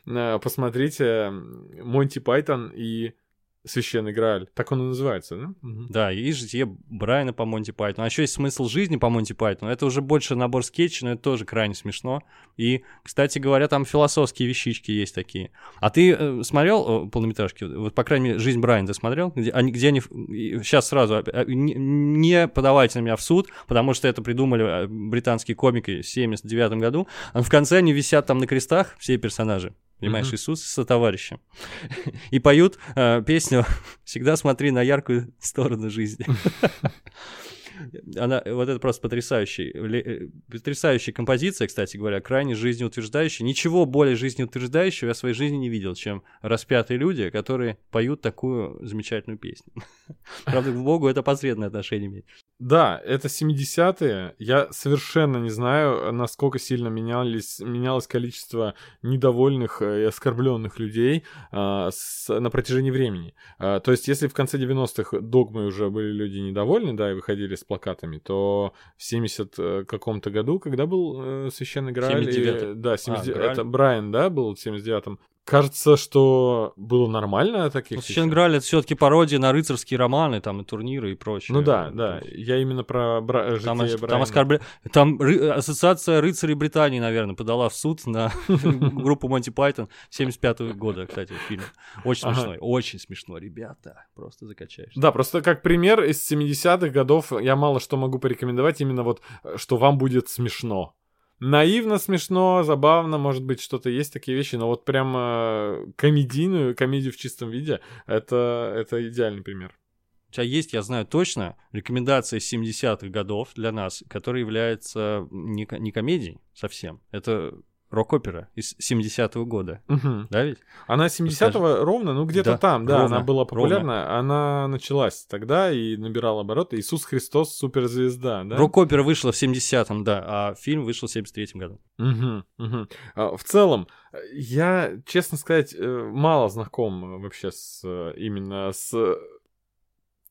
[laughs] [laughs] посмотрите Монти Пайтон и Священный Грааль. Так он и называется, да? Мгм. Да, и житие Брайана по Монти Пайтону. А еще есть смысл жизни по Монти Пайтону. Это уже больше набор скетчей, но это тоже крайне смешно. И, кстати говоря, там философские вещички есть такие. А ты э, смотрел э, полнометражки? Вот, по крайней мере, «Жизнь Брайана» ты смотрел? Где они, где они... Сейчас сразу, э, не, не подавайте на меня в суд, потому что это придумали э, британские комики в 79 году. А в конце они висят там на крестах, все персонажи. Понимаешь, Мгм. Иисус со товарищем. [laughs] И поют э, песню «Всегда смотри на яркую сторону жизни». [laughs] Она, вот это просто потрясающий, э, потрясающая композиция, кстати говоря, крайне жизнеутверждающая. Ничего более жизнеутверждающего я в своей жизни не видел, чем распятые люди, которые поют такую замечательную песню. [laughs] Правда, к Богу это посредное отношение имеет. Да, это 70-е. Я совершенно не знаю, насколько сильно менялись, менялось количество недовольных и оскорбленных людей а, с, на протяжении времени. А, то есть, если в конце 90-х догмы уже были люди недовольны, да, и выходили с плакатами, то в 70 э, каком-то году, когда был э, Священный Грааль... 79 и, да, 70, А, это. Брайан, да, был в 79-м. Кажется, что было нормально таких Ну, Грааль это все-таки пародия на рыцарские романы, там и турниры и прочее. Ну да, да. Я именно про бра... Там, Брайана. там, оскорбля... там ры- ассоциация рыцарей Британии, наверное, подала в суд на [laughs] группу Монти Пайтон 75 года, кстати, фильм. Очень смешной, очень смешно, ребята, просто закачаешь. Да, просто как пример из 70-х годов я мало что могу порекомендовать, именно вот, э, что вам будет смешно. Наивно смешно, забавно, может быть, что-то есть такие вещи, но вот прям э, комедийную, комедию в чистом виде, это, это идеальный пример. У тебя есть, я знаю точно, рекомендация 70-х годов для нас, которая является не, не комедией совсем. Это рок-опера из 70-го года. Мгм. Да ведь? Она 70-го ровно, ну где-то Да, там, да, ровно, она была популярна, она началась тогда и набирала обороты. Иисус Христос суперзвезда, да? Рок-опера вышла в 70-м, да, а фильм вышел в 73-м году. Мгм. А, В целом, я, честно сказать, э, мало знаком э, вообще с э, именно с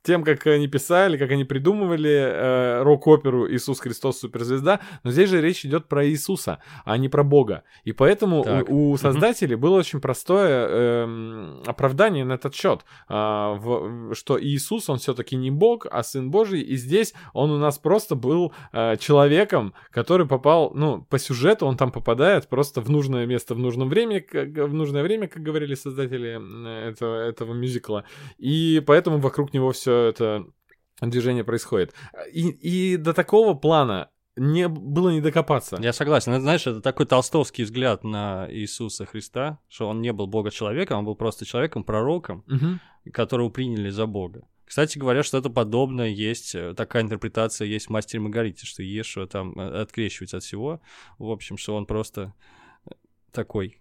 тем, как они писали, как они придумывали э, рок-оперу «Иисус Христос. Суперзвезда», но здесь же речь идет про Иисуса, а не про Бога. И поэтому Так. у, у создателей было очень простое эм, оправдание на этот счет, а, в- что Иисус, он все-таки не Бог, а Сын Божий, и здесь он у нас просто был э, человеком, который попал, ну, по сюжету он там попадает просто в нужное место в нужном времени, как- в нужное время, как говорили создатели этого, этого мюзикла, и поэтому вокруг него все это движение происходит. И, и до такого плана не было не докопаться. Я согласен. Это, знаешь, это такой толстовский взгляд на Иисуса Христа, что он не был бога-человеком, он был просто человеком, пророком, Мгм. которого приняли за бога. Кстати говоря, что-то подобное есть, э, такая интерпретация есть в «Мастере Маргарите», что Ешуа там э, открещивается от всего, в общем, что он просто э, такой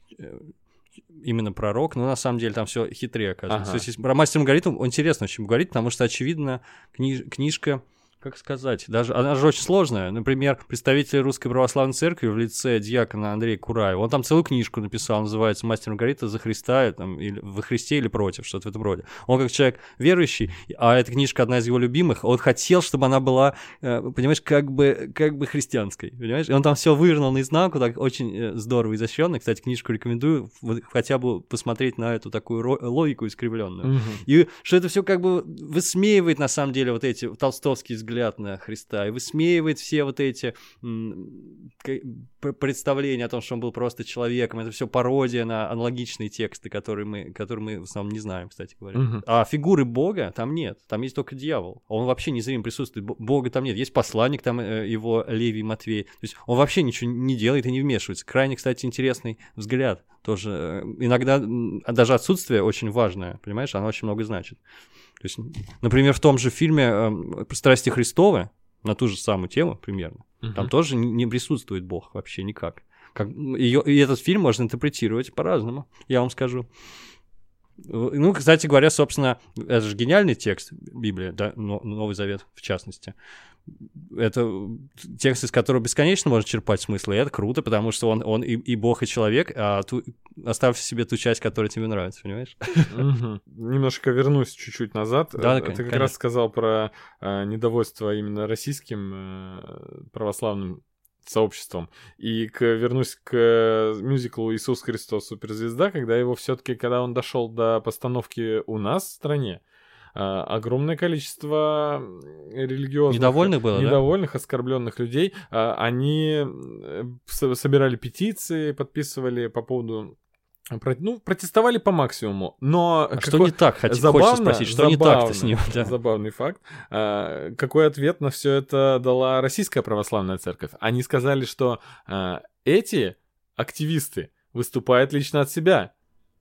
именно пророк, но на самом деле там все хитрее оказывается. Ага. То есть, про «Мастера и Маргариту» интересно очень говорить, потому что, очевидно, книж- книжка как сказать, даже она же очень сложная. Например, представитель Русской Православной Церкви в лице диакона Андрея Кураева, он там целую книжку написал, называется «Мастер Маргарита за Христа», там, или «Во Христе или против», что-то в этом роде. Он как человек верующий, а эта книжка одна из его любимых, он хотел, чтобы она была, э, понимаешь, как бы, как бы христианской, понимаешь? И он там все вывернул наизнанку, так очень э, здорово изощренно. Кстати, книжку рекомендую хотя бы посмотреть на эту такую логику искривленную. Мгм. И что это все как бы высмеивает, на самом деле, вот эти толстовский взгляд на Христа, и высмеивает все вот эти представления о том, что он был просто человеком. Это все пародия на аналогичные тексты, которые мы, которые мы в основном не знаем, кстати говоря. Мгм. А фигуры Бога там нет, там есть только дьявол. Он вообще незримо присутствует, Б- Бога там нет. Есть посланник, там э, его Левий Матвей. То есть он вообще ничего не делает и не вмешивается. Крайне, кстати, интересный взгляд. Тоже э, иногда даже отсутствие очень важное, понимаешь, оно очень много значит. То есть, например, в том же фильме э, «Страсти Христовы», на ту же самую тему примерно, там Мгм. тоже не- присутствует Бог вообще никак. Как, её- и этот фильм можно интерпретировать по-разному, я вам скажу. Ну, кстати говоря, собственно, это же гениальный текст Библии, да, Но- Новый Завет в частности. Это текст, из которого бесконечно можно черпать смысл, и это круто, потому что он, он и, и бог, и человек, а ту, оставь себе ту часть, которая тебе нравится, понимаешь? Немножко вернусь чуть-чуть назад. Да, Э, Ты как раз сказал про э, недовольство именно российским э, православным сообществом. И к, вернусь к мюзиклу «Иисус Христос. Суперзвезда», когда его все таки когда он дошел до постановки у нас в стране, огромное количество религиозных... Недовольных было, да? недовольных, оскорбленных людей. а, Они э, со- собирали петиции, подписывали по поводу... Ну, протестовали по максимуму, но... А что не так, хоть, забавно, хочется спросить, что не так-то с ним? да? Забавный факт. А, Какой ответ на все это дала Российская Православная Церковь? Они сказали, что а, эти активисты выступают лично от себя.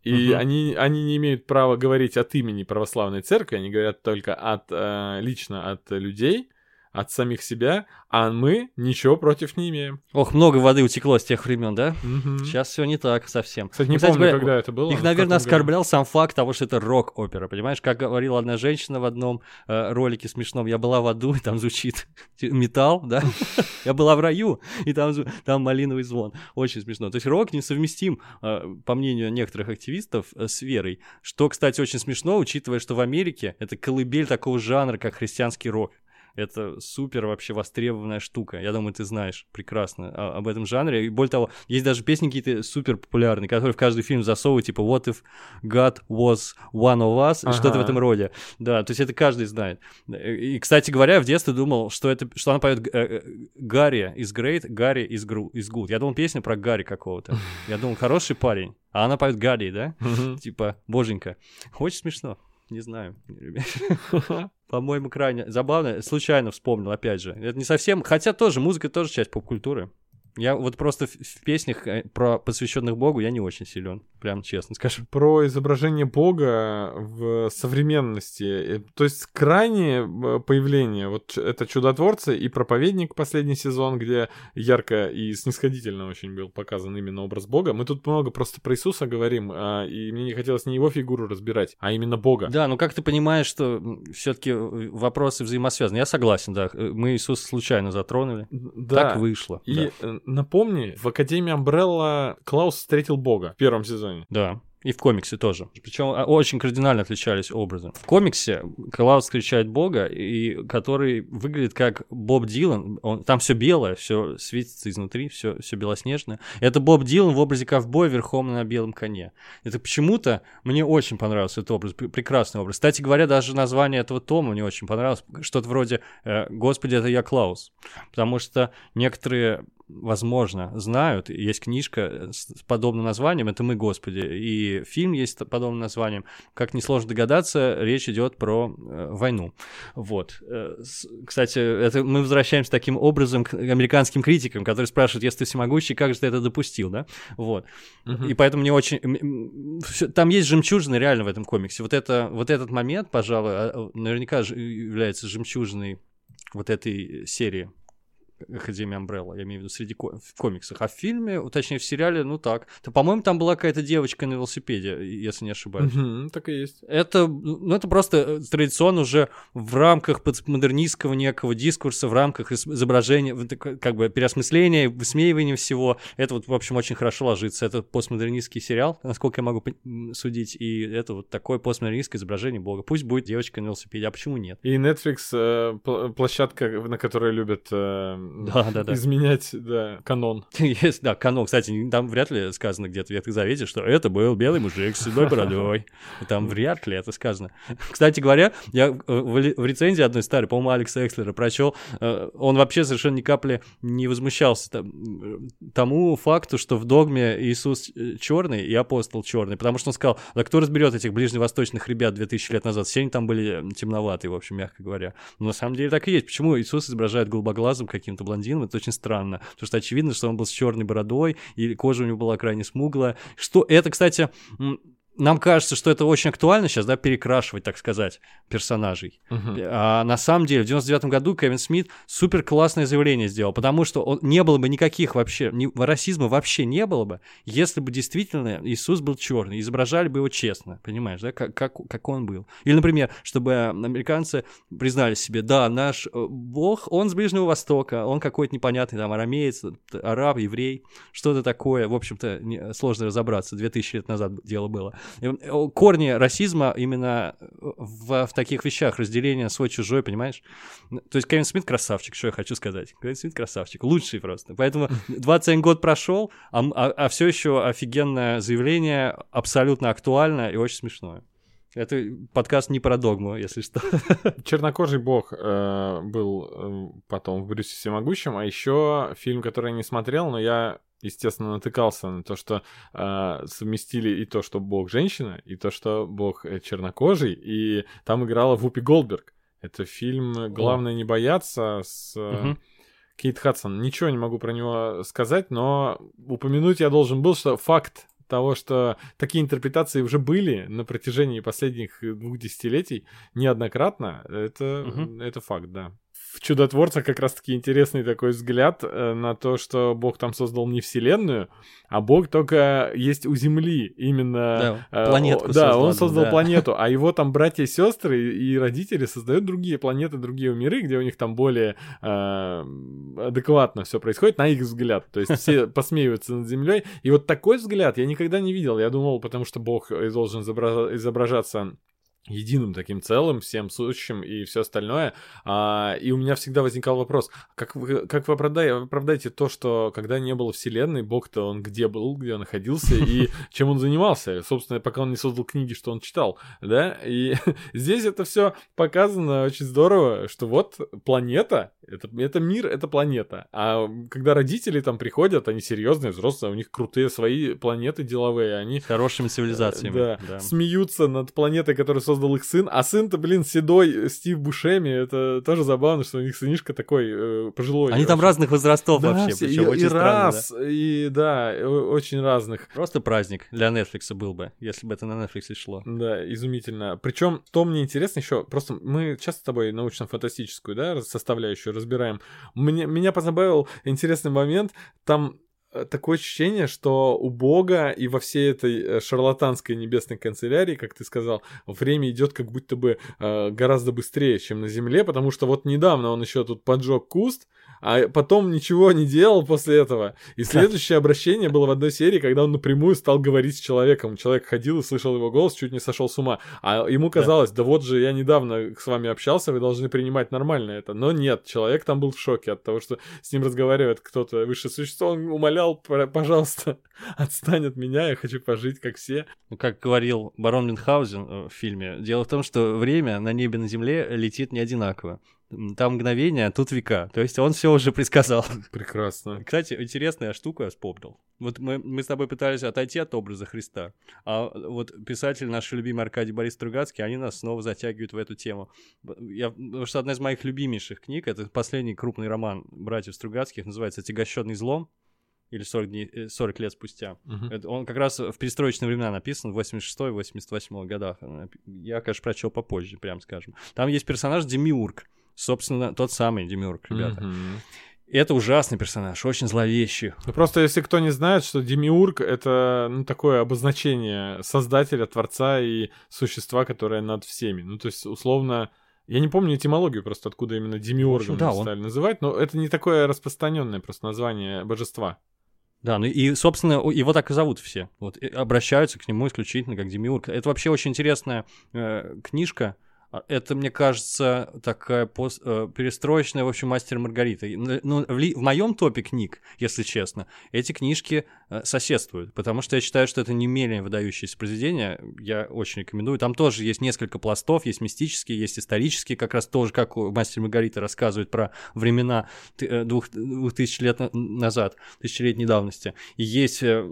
И Мгм. они, они не имеют права говорить от имени православной церкви, они говорят только от, э, лично от людей, от самих себя, а мы ничего против не имеем. Ох, много воды утекло с тех времен, да? Мгм. Сейчас все не так совсем. Кстати, не кстати помню, говоря, когда это было. Их, наверное, каком году. оскорблял сам факт того, что это рок-опера, понимаешь? Как говорила одна женщина в одном э, ролике смешном, я была в аду, и там звучит [laughs] металл, да? [laughs] Я была в раю, и там, там малиновый звон. Очень смешно. То есть рок несовместим, э, по мнению некоторых активистов, э, с верой. Что, кстати, очень смешно, учитывая, что в Америке это колыбель такого жанра, как христианский рок. Это супер вообще востребованная штука. Я думаю, ты знаешь прекрасно об этом жанре. И более того, есть даже песни какие-то супер популярные, которые в каждый фильм засовывают, типа What if God was one of us? Что-то в Ага. этом роде. Да, то есть это каждый знает. И, кстати говоря, в детстве думал, что это, что она поет э, э, Гарри is great, Гарри gru- is good. Я думал, песня про Гарри какого-то. Я думал, хороший парень. А она поет Гарри, да? Типа, боженька. Очень смешно. Не знаю. [laughs] По-моему, крайне забавно. Случайно вспомнил, опять же. Это не совсем... Хотя тоже, музыка тоже часть поп-культуры. Я вот просто в, в песнях, э, про посвященных Богу, я не очень силен. Прям честно скажу. [laughs] Про изображение Бога в современности. Э, То есть крайнее э, появление, вот это «Чудотворцы» и «Проповедник» последний сезон, где ярко и снисходительно очень был показан именно образ Бога. Мы тут много просто про Иисуса говорим, а, и мне не хотелось не его фигуру разбирать, а именно Бога. Да, ну как ты понимаешь, что все-таки вопросы взаимосвязаны. Я согласен, да. Мы Иисуса случайно затронули. Да. Так вышло. И э, напомни, в Академии Амбрелла Клаус встретил Бога в первом сезоне. Да. И в комиксе тоже. Причем а, очень кардинально отличались образы. В комиксе Клаус встречает Бога, и который выглядит как Боб Дилан. Он, там все белое, все светится изнутри, все, все белоснежное. Это Боб Дилан в образе ковбоя верхом на белом коне. Это почему-то мне очень понравился этот образ, пр- прекрасный образ. Кстати говоря, даже название этого тома мне очень понравилось. Что-то вроде э, «Господи, это я Клаус». Потому что некоторые возможно, знают. Есть книжка с с подобным названием «Это мы, Господи». И фильм есть с подобным названием. Как несложно догадаться, речь идет про э, войну. Вот. Э, с- Кстати, это мы возвращаемся таким образом к американским критикам, которые спрашивают, если ты всемогущий, как же ты это допустил, да? Вот. Мгм. И поэтому мне очень... Там есть жемчужины реально в этом комиксе. Вот, это, вот этот момент, пожалуй, а, наверняка является жемчужиной вот этой серии Академия Амбрелла, я имею в виду среди ко- в комиксах. А в фильме, точнее в сериале, ну так. То, по-моему, там была какая-то девочка на велосипеде, если не ошибаюсь. Мгм, Так и есть. Это, ну, это просто э, традиционно уже в рамках постмодернистского некого дискурса, в рамках изображения, как бы переосмысления, высмеивания всего. Это вот, в общем, очень хорошо ложится. Это постмодернистский сериал, насколько я могу судить, и это вот такое постмодернистское изображение Бога. Пусть будет девочка на велосипеде, а почему нет? И Netflix э, пл- площадка, на которой любят э, Да, да, да. изменять да, канон. [laughs] Есть, да, канон. Кстати, там вряд ли сказано где-то в Ветхом Завете, что это был белый мужик с седой бородой. Там вряд ли это сказано. Кстати говоря, я э, в рецензии одной старой, по-моему, Алекса Экслера прочел, э, он вообще совершенно ни капли не возмущался м, тому факту, что в догме Иисус черный и апостол черный, потому что он сказал, да кто разберет этих ближневосточных ребят 2000 лет назад, все они там были темноватые, в общем, мягко говоря. Но на самом деле так и есть. Почему Иисус изображает голубоглазым каким-то блондином? Это очень странно. Потому что очевидно, что он был с черной бородой, и кожа у него была крайне смуглая. Что это, кстати, нам кажется, что это очень актуально сейчас, да, перекрашивать, так сказать, персонажей. Мгм. А на самом деле в 99 году Кевин Смит супер классное заявление сделал, потому что он, не было бы никаких вообще, ни, расизма вообще не было бы, если бы действительно Иисус был черный, изображали бы его честно, понимаешь, да, как, как, как он был. Или, например, чтобы американцы признали себе, да, наш э, Бог, он с Ближнего Востока, он какой-то непонятный там арамеец, араб, еврей, что-то такое, в общем-то, сложно разобраться, 2000 лет назад дело было. Э, Корни расизма именно в, в таких вещах, разделение свой-чужой, понимаешь? То есть Кевин Смит красавчик, что я хочу сказать. Кевин Смит красавчик, лучший просто. Поэтому [laughs] 21 год прошел, а, все еще офигенное заявление, абсолютно актуально и очень смешное. Это подкаст не про догму, если что. [laughs] Чернокожий бог э, был э, потом в Брюсе Всемогущем, а еще фильм, который я не смотрел, но я, естественно, натыкался на то, что э, совместили и то, что бог женщина, и то, что бог э, чернокожий, и там играла Вупи Голдберг. Это фильм «Главное не бояться» с... Мгм. Кейт Хадсон. Ничего не могу про него сказать, но упомянуть я должен был, что факт того, что такие интерпретации уже были на протяжении последних двух десятилетий неоднократно, это, Мгм. это факт, да. В чудотворца как раз-таки интересный такой взгляд э, на то, что Бог там создал не вселенную, а Бог только есть у Земли, именно... Да, планетку Да, создал, он создал да. планету, а его там братья и сестры и родители создают другие планеты, другие миры, где у них там более э, адекватно все происходит, на их взгляд. То есть все [laughs] посмеиваются над Землей. И вот такой взгляд я никогда не видел. Я думал, потому что Бог должен изобра- изображаться единым таким целым, всем сущим и все остальное. А, и у меня всегда возникал вопрос, как вы, как вы оправдаете, оправдаете то, что когда не было вселенной, Бог-то он где был, где он находился и [laughs] чем он занимался? Собственно, пока он не создал книги, что он читал, да? И [laughs] здесь это все показано очень здорово, что вот планета, это, это мир, это планета. А когда родители там приходят, они серьезные, взрослые, у них крутые свои планеты деловые, они... Хорошими цивилизациями. Да, да. смеются над планетой, которую создал их сын, а сын-то, блин, седой Стив Бушеми, это тоже забавно, что у них сынишка такой э, пожилой. Они там разных возрастов да, вообще, все, причем и, очень и странно, раз, да. и да, очень разных. Просто праздник для Netflix был бы, если бы это на Netflix шло. Да, изумительно. Причем, то мне интересно еще, просто мы часто с тобой научно-фантастическую, да, составляющую разбираем. Мне, меня позабавил интересный момент, там такое ощущение, что у Бога и во всей этой э, шарлатанской небесной канцелярии, как ты сказал, время идет как будто бы э, гораздо быстрее, чем на Земле, потому что вот недавно он еще тут поджег куст, а потом ничего не делал после этого. И следующее обращение было в одной серии, когда он напрямую стал говорить с человеком. Человек ходил и слышал его голос, чуть не сошел с ума. А ему казалось, да, да вот же я недавно с вами общался, вы должны принимать нормально это. Но нет, человек там был в шоке от того, что с ним разговаривает кто-то высшее существо. Он умолял, пожалуйста, [laughs] отстань от меня, я хочу пожить, как все. Ну, как говорил барон Мюнхгаузен в фильме, дело в том, что время на небе на земле летит не одинаково там мгновения, а тут века. То есть он все уже предсказал. [laughs] Прекрасно. Кстати, интересная штука я вспомнил. Вот мы, мы с тобой пытались отойти от образа Христа, а вот писатель наш любимый Аркадий Борис Стругацкий, они нас снова затягивают в эту тему. Я, потому что одна из моих любимейших книг, это последний крупный роман братьев Стругацких, называется «Отягощенный злом», или 40, дней, 40 лет спустя. Мгм. Это он как раз в перестроечные времена написан, в 86-88 годах. Я, конечно, прочел попозже, прям скажем. Там есть персонаж Демиург. Собственно, тот самый Демиург, ребята. Это ужасный персонаж, очень зловещий. Ну просто если кто не знает, что Демиург это ну, такое обозначение создателя, творца и существа, которое над всеми. Ну то есть условно я не помню этимологию просто, откуда именно Демиургом да, он- стали называть, но это не такое распространенное просто название божества. Да, ну и, собственно, его так и зовут все. Вот, и обращаются к нему исключительно как Демиург. Это вообще очень интересная э, книжка. А Это, мне кажется, такая пос- э, перестроечная, в общем, мастер Маргарита. Ну, ну, в, ли- в моем топе книг, если честно, эти книжки э, соседствуют, потому что я считаю, что это не менее выдающееся произведение. Я очень рекомендую. Там тоже есть несколько пластов, есть мистические, есть исторические, как раз тоже, как мастер Маргарита рассказывает про времена э, двух, двух тысяч лет на- назад, тысячелетней давности. И есть э,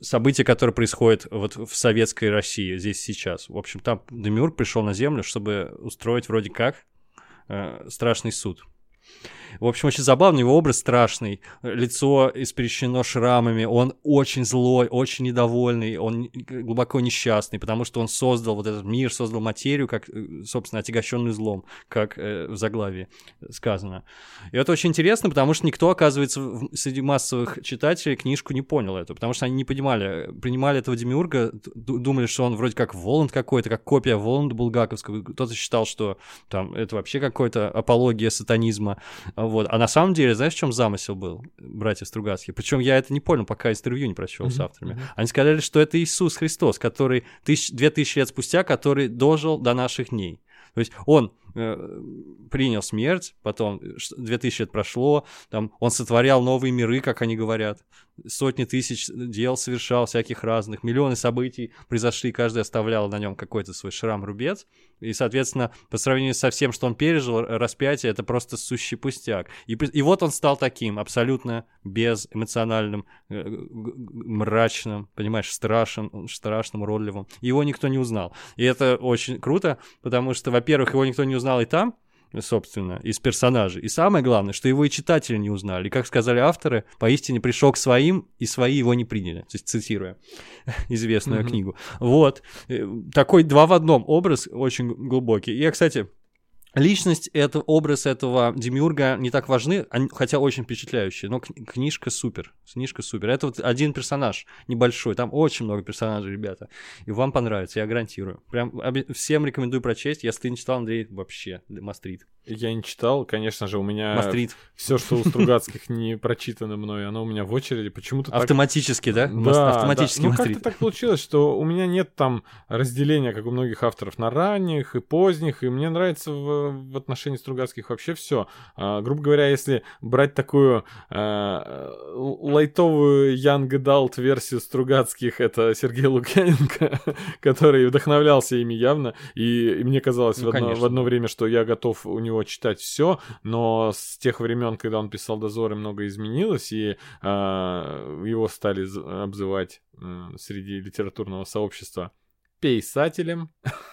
события, которые происходят вот в советской России здесь сейчас. В общем, там Демиург пришел на Землю, чтобы устроить вроде как э, страшный суд. В общем, очень забавный его образ страшный. Лицо исперещено шрамами. Он очень злой, очень недовольный. Он глубоко несчастный, потому что он создал вот этот мир, создал материю, как, э, собственно, отягощенный злом, как э, в заглавии сказано. И это очень интересно, потому что никто, оказывается, в- среди массовых читателей книжку не понял это, потому что они не понимали, принимали этого Демиурга, думали, что он вроде как Воланд какой-то, как копия Воланда Булгаковского. Кто-то считал, что там это вообще какой-то апология сатанизма. А Вот. А на самом деле, знаешь, в чем замысел был, братья Стругацкие? Причем я это не понял, пока интервью не прочел с Мгм, авторами. мгм. Они сказали, что это Иисус Христос, который тысяч, две тысячи лет спустя, который дожил до наших дней. То есть он э, принял смерть, потом э, ш- две тысячи лет прошло, там он сотворял новые миры, как они говорят, сотни тысяч дел совершал, всяких разных, миллионы событий произошли, каждый оставлял на нем какой-то свой шрам-рубец, и, соответственно, по сравнению со всем, что он пережил, распятие — это просто сущий пустяк. И, и вот он стал таким, абсолютно безэмоциональным, э, мрачным, понимаешь, страшным, страшным, уродливым. Его никто не узнал. И это очень круто, потому что, во-первых, его никто не узнал и там, собственно, из персонажей. И самое главное, что его и читатели не узнали. И, как сказали авторы, поистине пришел к своим, и свои его не приняли. То есть, цитируя [laughs] известную Мгм. книгу. Вот. Э, Такой два в одном образ очень глубокий. И Я, кстати, Личность, это, образ этого демиурга не так важны, они- хотя очень впечатляющие, но кни- книжка супер, книжка супер. Это вот один персонаж небольшой, там очень много персонажей, ребята, и вам понравится, я гарантирую. Прям всем рекомендую прочесть, если ты не читал, Андрей, вообще, мастрит. Я не читал, конечно же, у меня Мастрит. все, что у Стругацких не прочитано мной, оно у меня в очереди. Почему-то Автоматически, да? Да, Автоматически. Ну, как-то так получилось, что у меня нет там разделения, как у многих авторов, на ранних и поздних, и мне нравится в, в отношении Стругацких вообще все. грубо говоря, если брать такую а, лайтовую Young Adult версию Стругацких, это Сергей Лукьяненко, [laughs] который вдохновлялся ими явно, и, и мне казалось Ну, в, одно, конечно. в одно время, что я готов у него читать все, но с тех времен, когда он писал Дозоры, много изменилось, и а, его стали обзывать среди литературного сообщества писателем.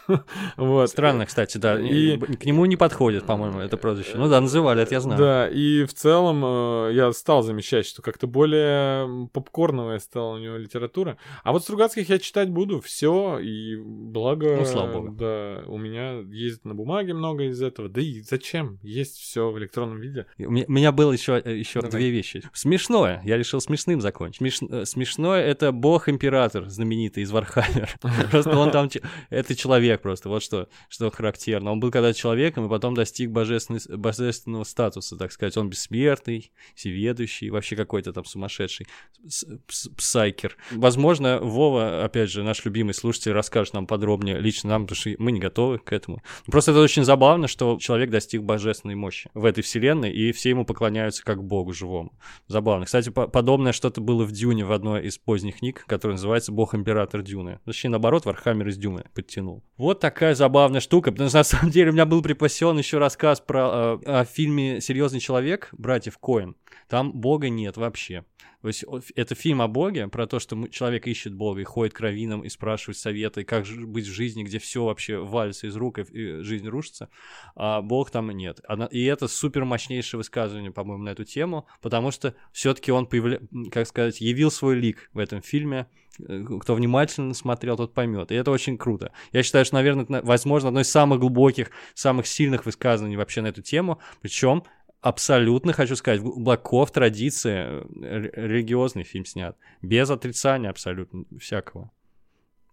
[laughs] вот. Странно, кстати, да. И-. К нему не подходит, по-моему, это прозвище. Ну да, называли, это я знаю. Да, и в целом э, я стал замечать, что как-то более попкорновая стала у него литература. А вот Стругацких я читать буду, все, и благо... Ну, слава богу. Да, у меня есть на бумаге много из этого. Да и зачем? Есть все в электронном виде. У меня, у меня было еще, еще Давай. две вещи. Смешное. Я решил смешным закончить. Смеш- э, Смешное это бог-император, знаменитый из Warhammer. [laughs] Просто он там... че- Это человек просто. Вот что, что характерно. Он был когда-то человеком и потом достиг божественной- божественного статуса, так сказать. Он бессмертный, всеведущий, вообще какой-то там сумасшедший псайкер. Возможно, Вова, опять же, наш любимый слушатель, расскажет нам подробнее лично нам, потому что мы не готовы к этому. Просто это очень забавно, что человек достиг божественной мощи в этой вселенной, и все ему поклоняются как богу живому. Забавно. Кстати, по- подобное что-то было в Дюне в одной из поздних книг, которая называется «Бог-император Дюны». Точнее, наоборот, Warhammer из Дюны подтянул. Вот такая забавная штука, потому что на самом деле у меня был припасен еще рассказ про э, о фильме «Серьезный человек» братьев Коэн. Там бога нет вообще. То есть это фильм о Боге, про то, что человек ищет Бога и ходит к раввинам и спрашивает советы, как быть в жизни, где все вообще валится из рук и, жизнь рушится, а Бог там нет. И это супер мощнейшее высказывание, по-моему, на эту тему, потому что все-таки он, появля... как сказать, явил свой лик в этом фильме. Э, Кто внимательно смотрел, тот поймет. И это очень круто. Я считаю, что, наверное, возможно, одно из самых глубоких, самых сильных высказываний вообще на эту тему. Причем абсолютно, хочу сказать, глубоко в традиции э, ре- религиозный фильм снят. Без отрицания абсолютно всякого.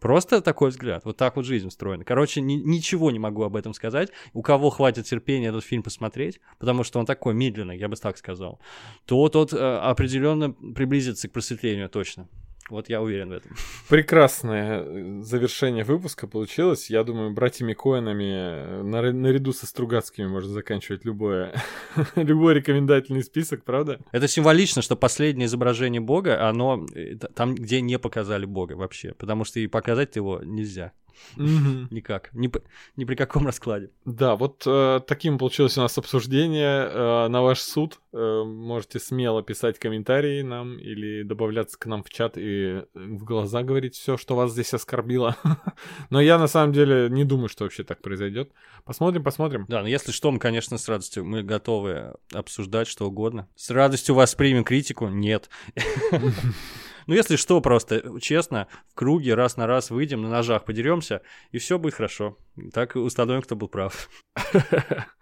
Просто такой взгляд. Вот так вот жизнь устроена. Короче, ни- ничего не могу об этом сказать. У кого хватит терпения этот фильм посмотреть, потому что он такой медленный, я бы так сказал, то тот э, определенно приблизится к просветлению точно. Вот я уверен в этом. Прекрасное э, завершение выпуска получилось. Я думаю, братьями Коэнами э, нар- наряду со Стругацкими можно заканчивать любое, [laughs] любой рекомендательный список, правда? Это символично, что последнее изображение Бога, оно э, там, где не показали Бога вообще. Потому что и показать его нельзя. [laughs] Никак. Ни, ни при каком раскладе. Да, вот э, таким получилось у нас обсуждение э, на ваш суд. Э, можете смело писать комментарии нам или добавляться к нам в чат и э, в глаза говорить все, что вас здесь оскорбило. [laughs] Но я на самом деле не думаю, что вообще так произойдет. Посмотрим, посмотрим. Да, но если что, мы, конечно, с радостью, мы готовы обсуждать что угодно. С радостью воспримем критику? Нет. [laughs] Ну, если что, просто честно, в круге раз на раз выйдем, на ножах подеремся, и все будет хорошо. Так установим, кто был прав. [laughs]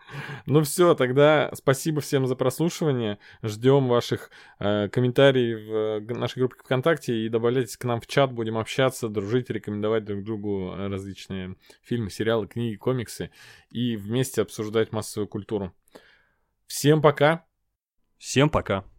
Ну все, тогда спасибо всем за прослушивание. Ждем ваших э, комментариев в э, нашей группе ВКонтакте и добавляйтесь к нам в чат, будем общаться, дружить, рекомендовать друг другу различные фильмы, сериалы, книги, комиксы и вместе обсуждать массовую культуру. Всем пока! Всем пока.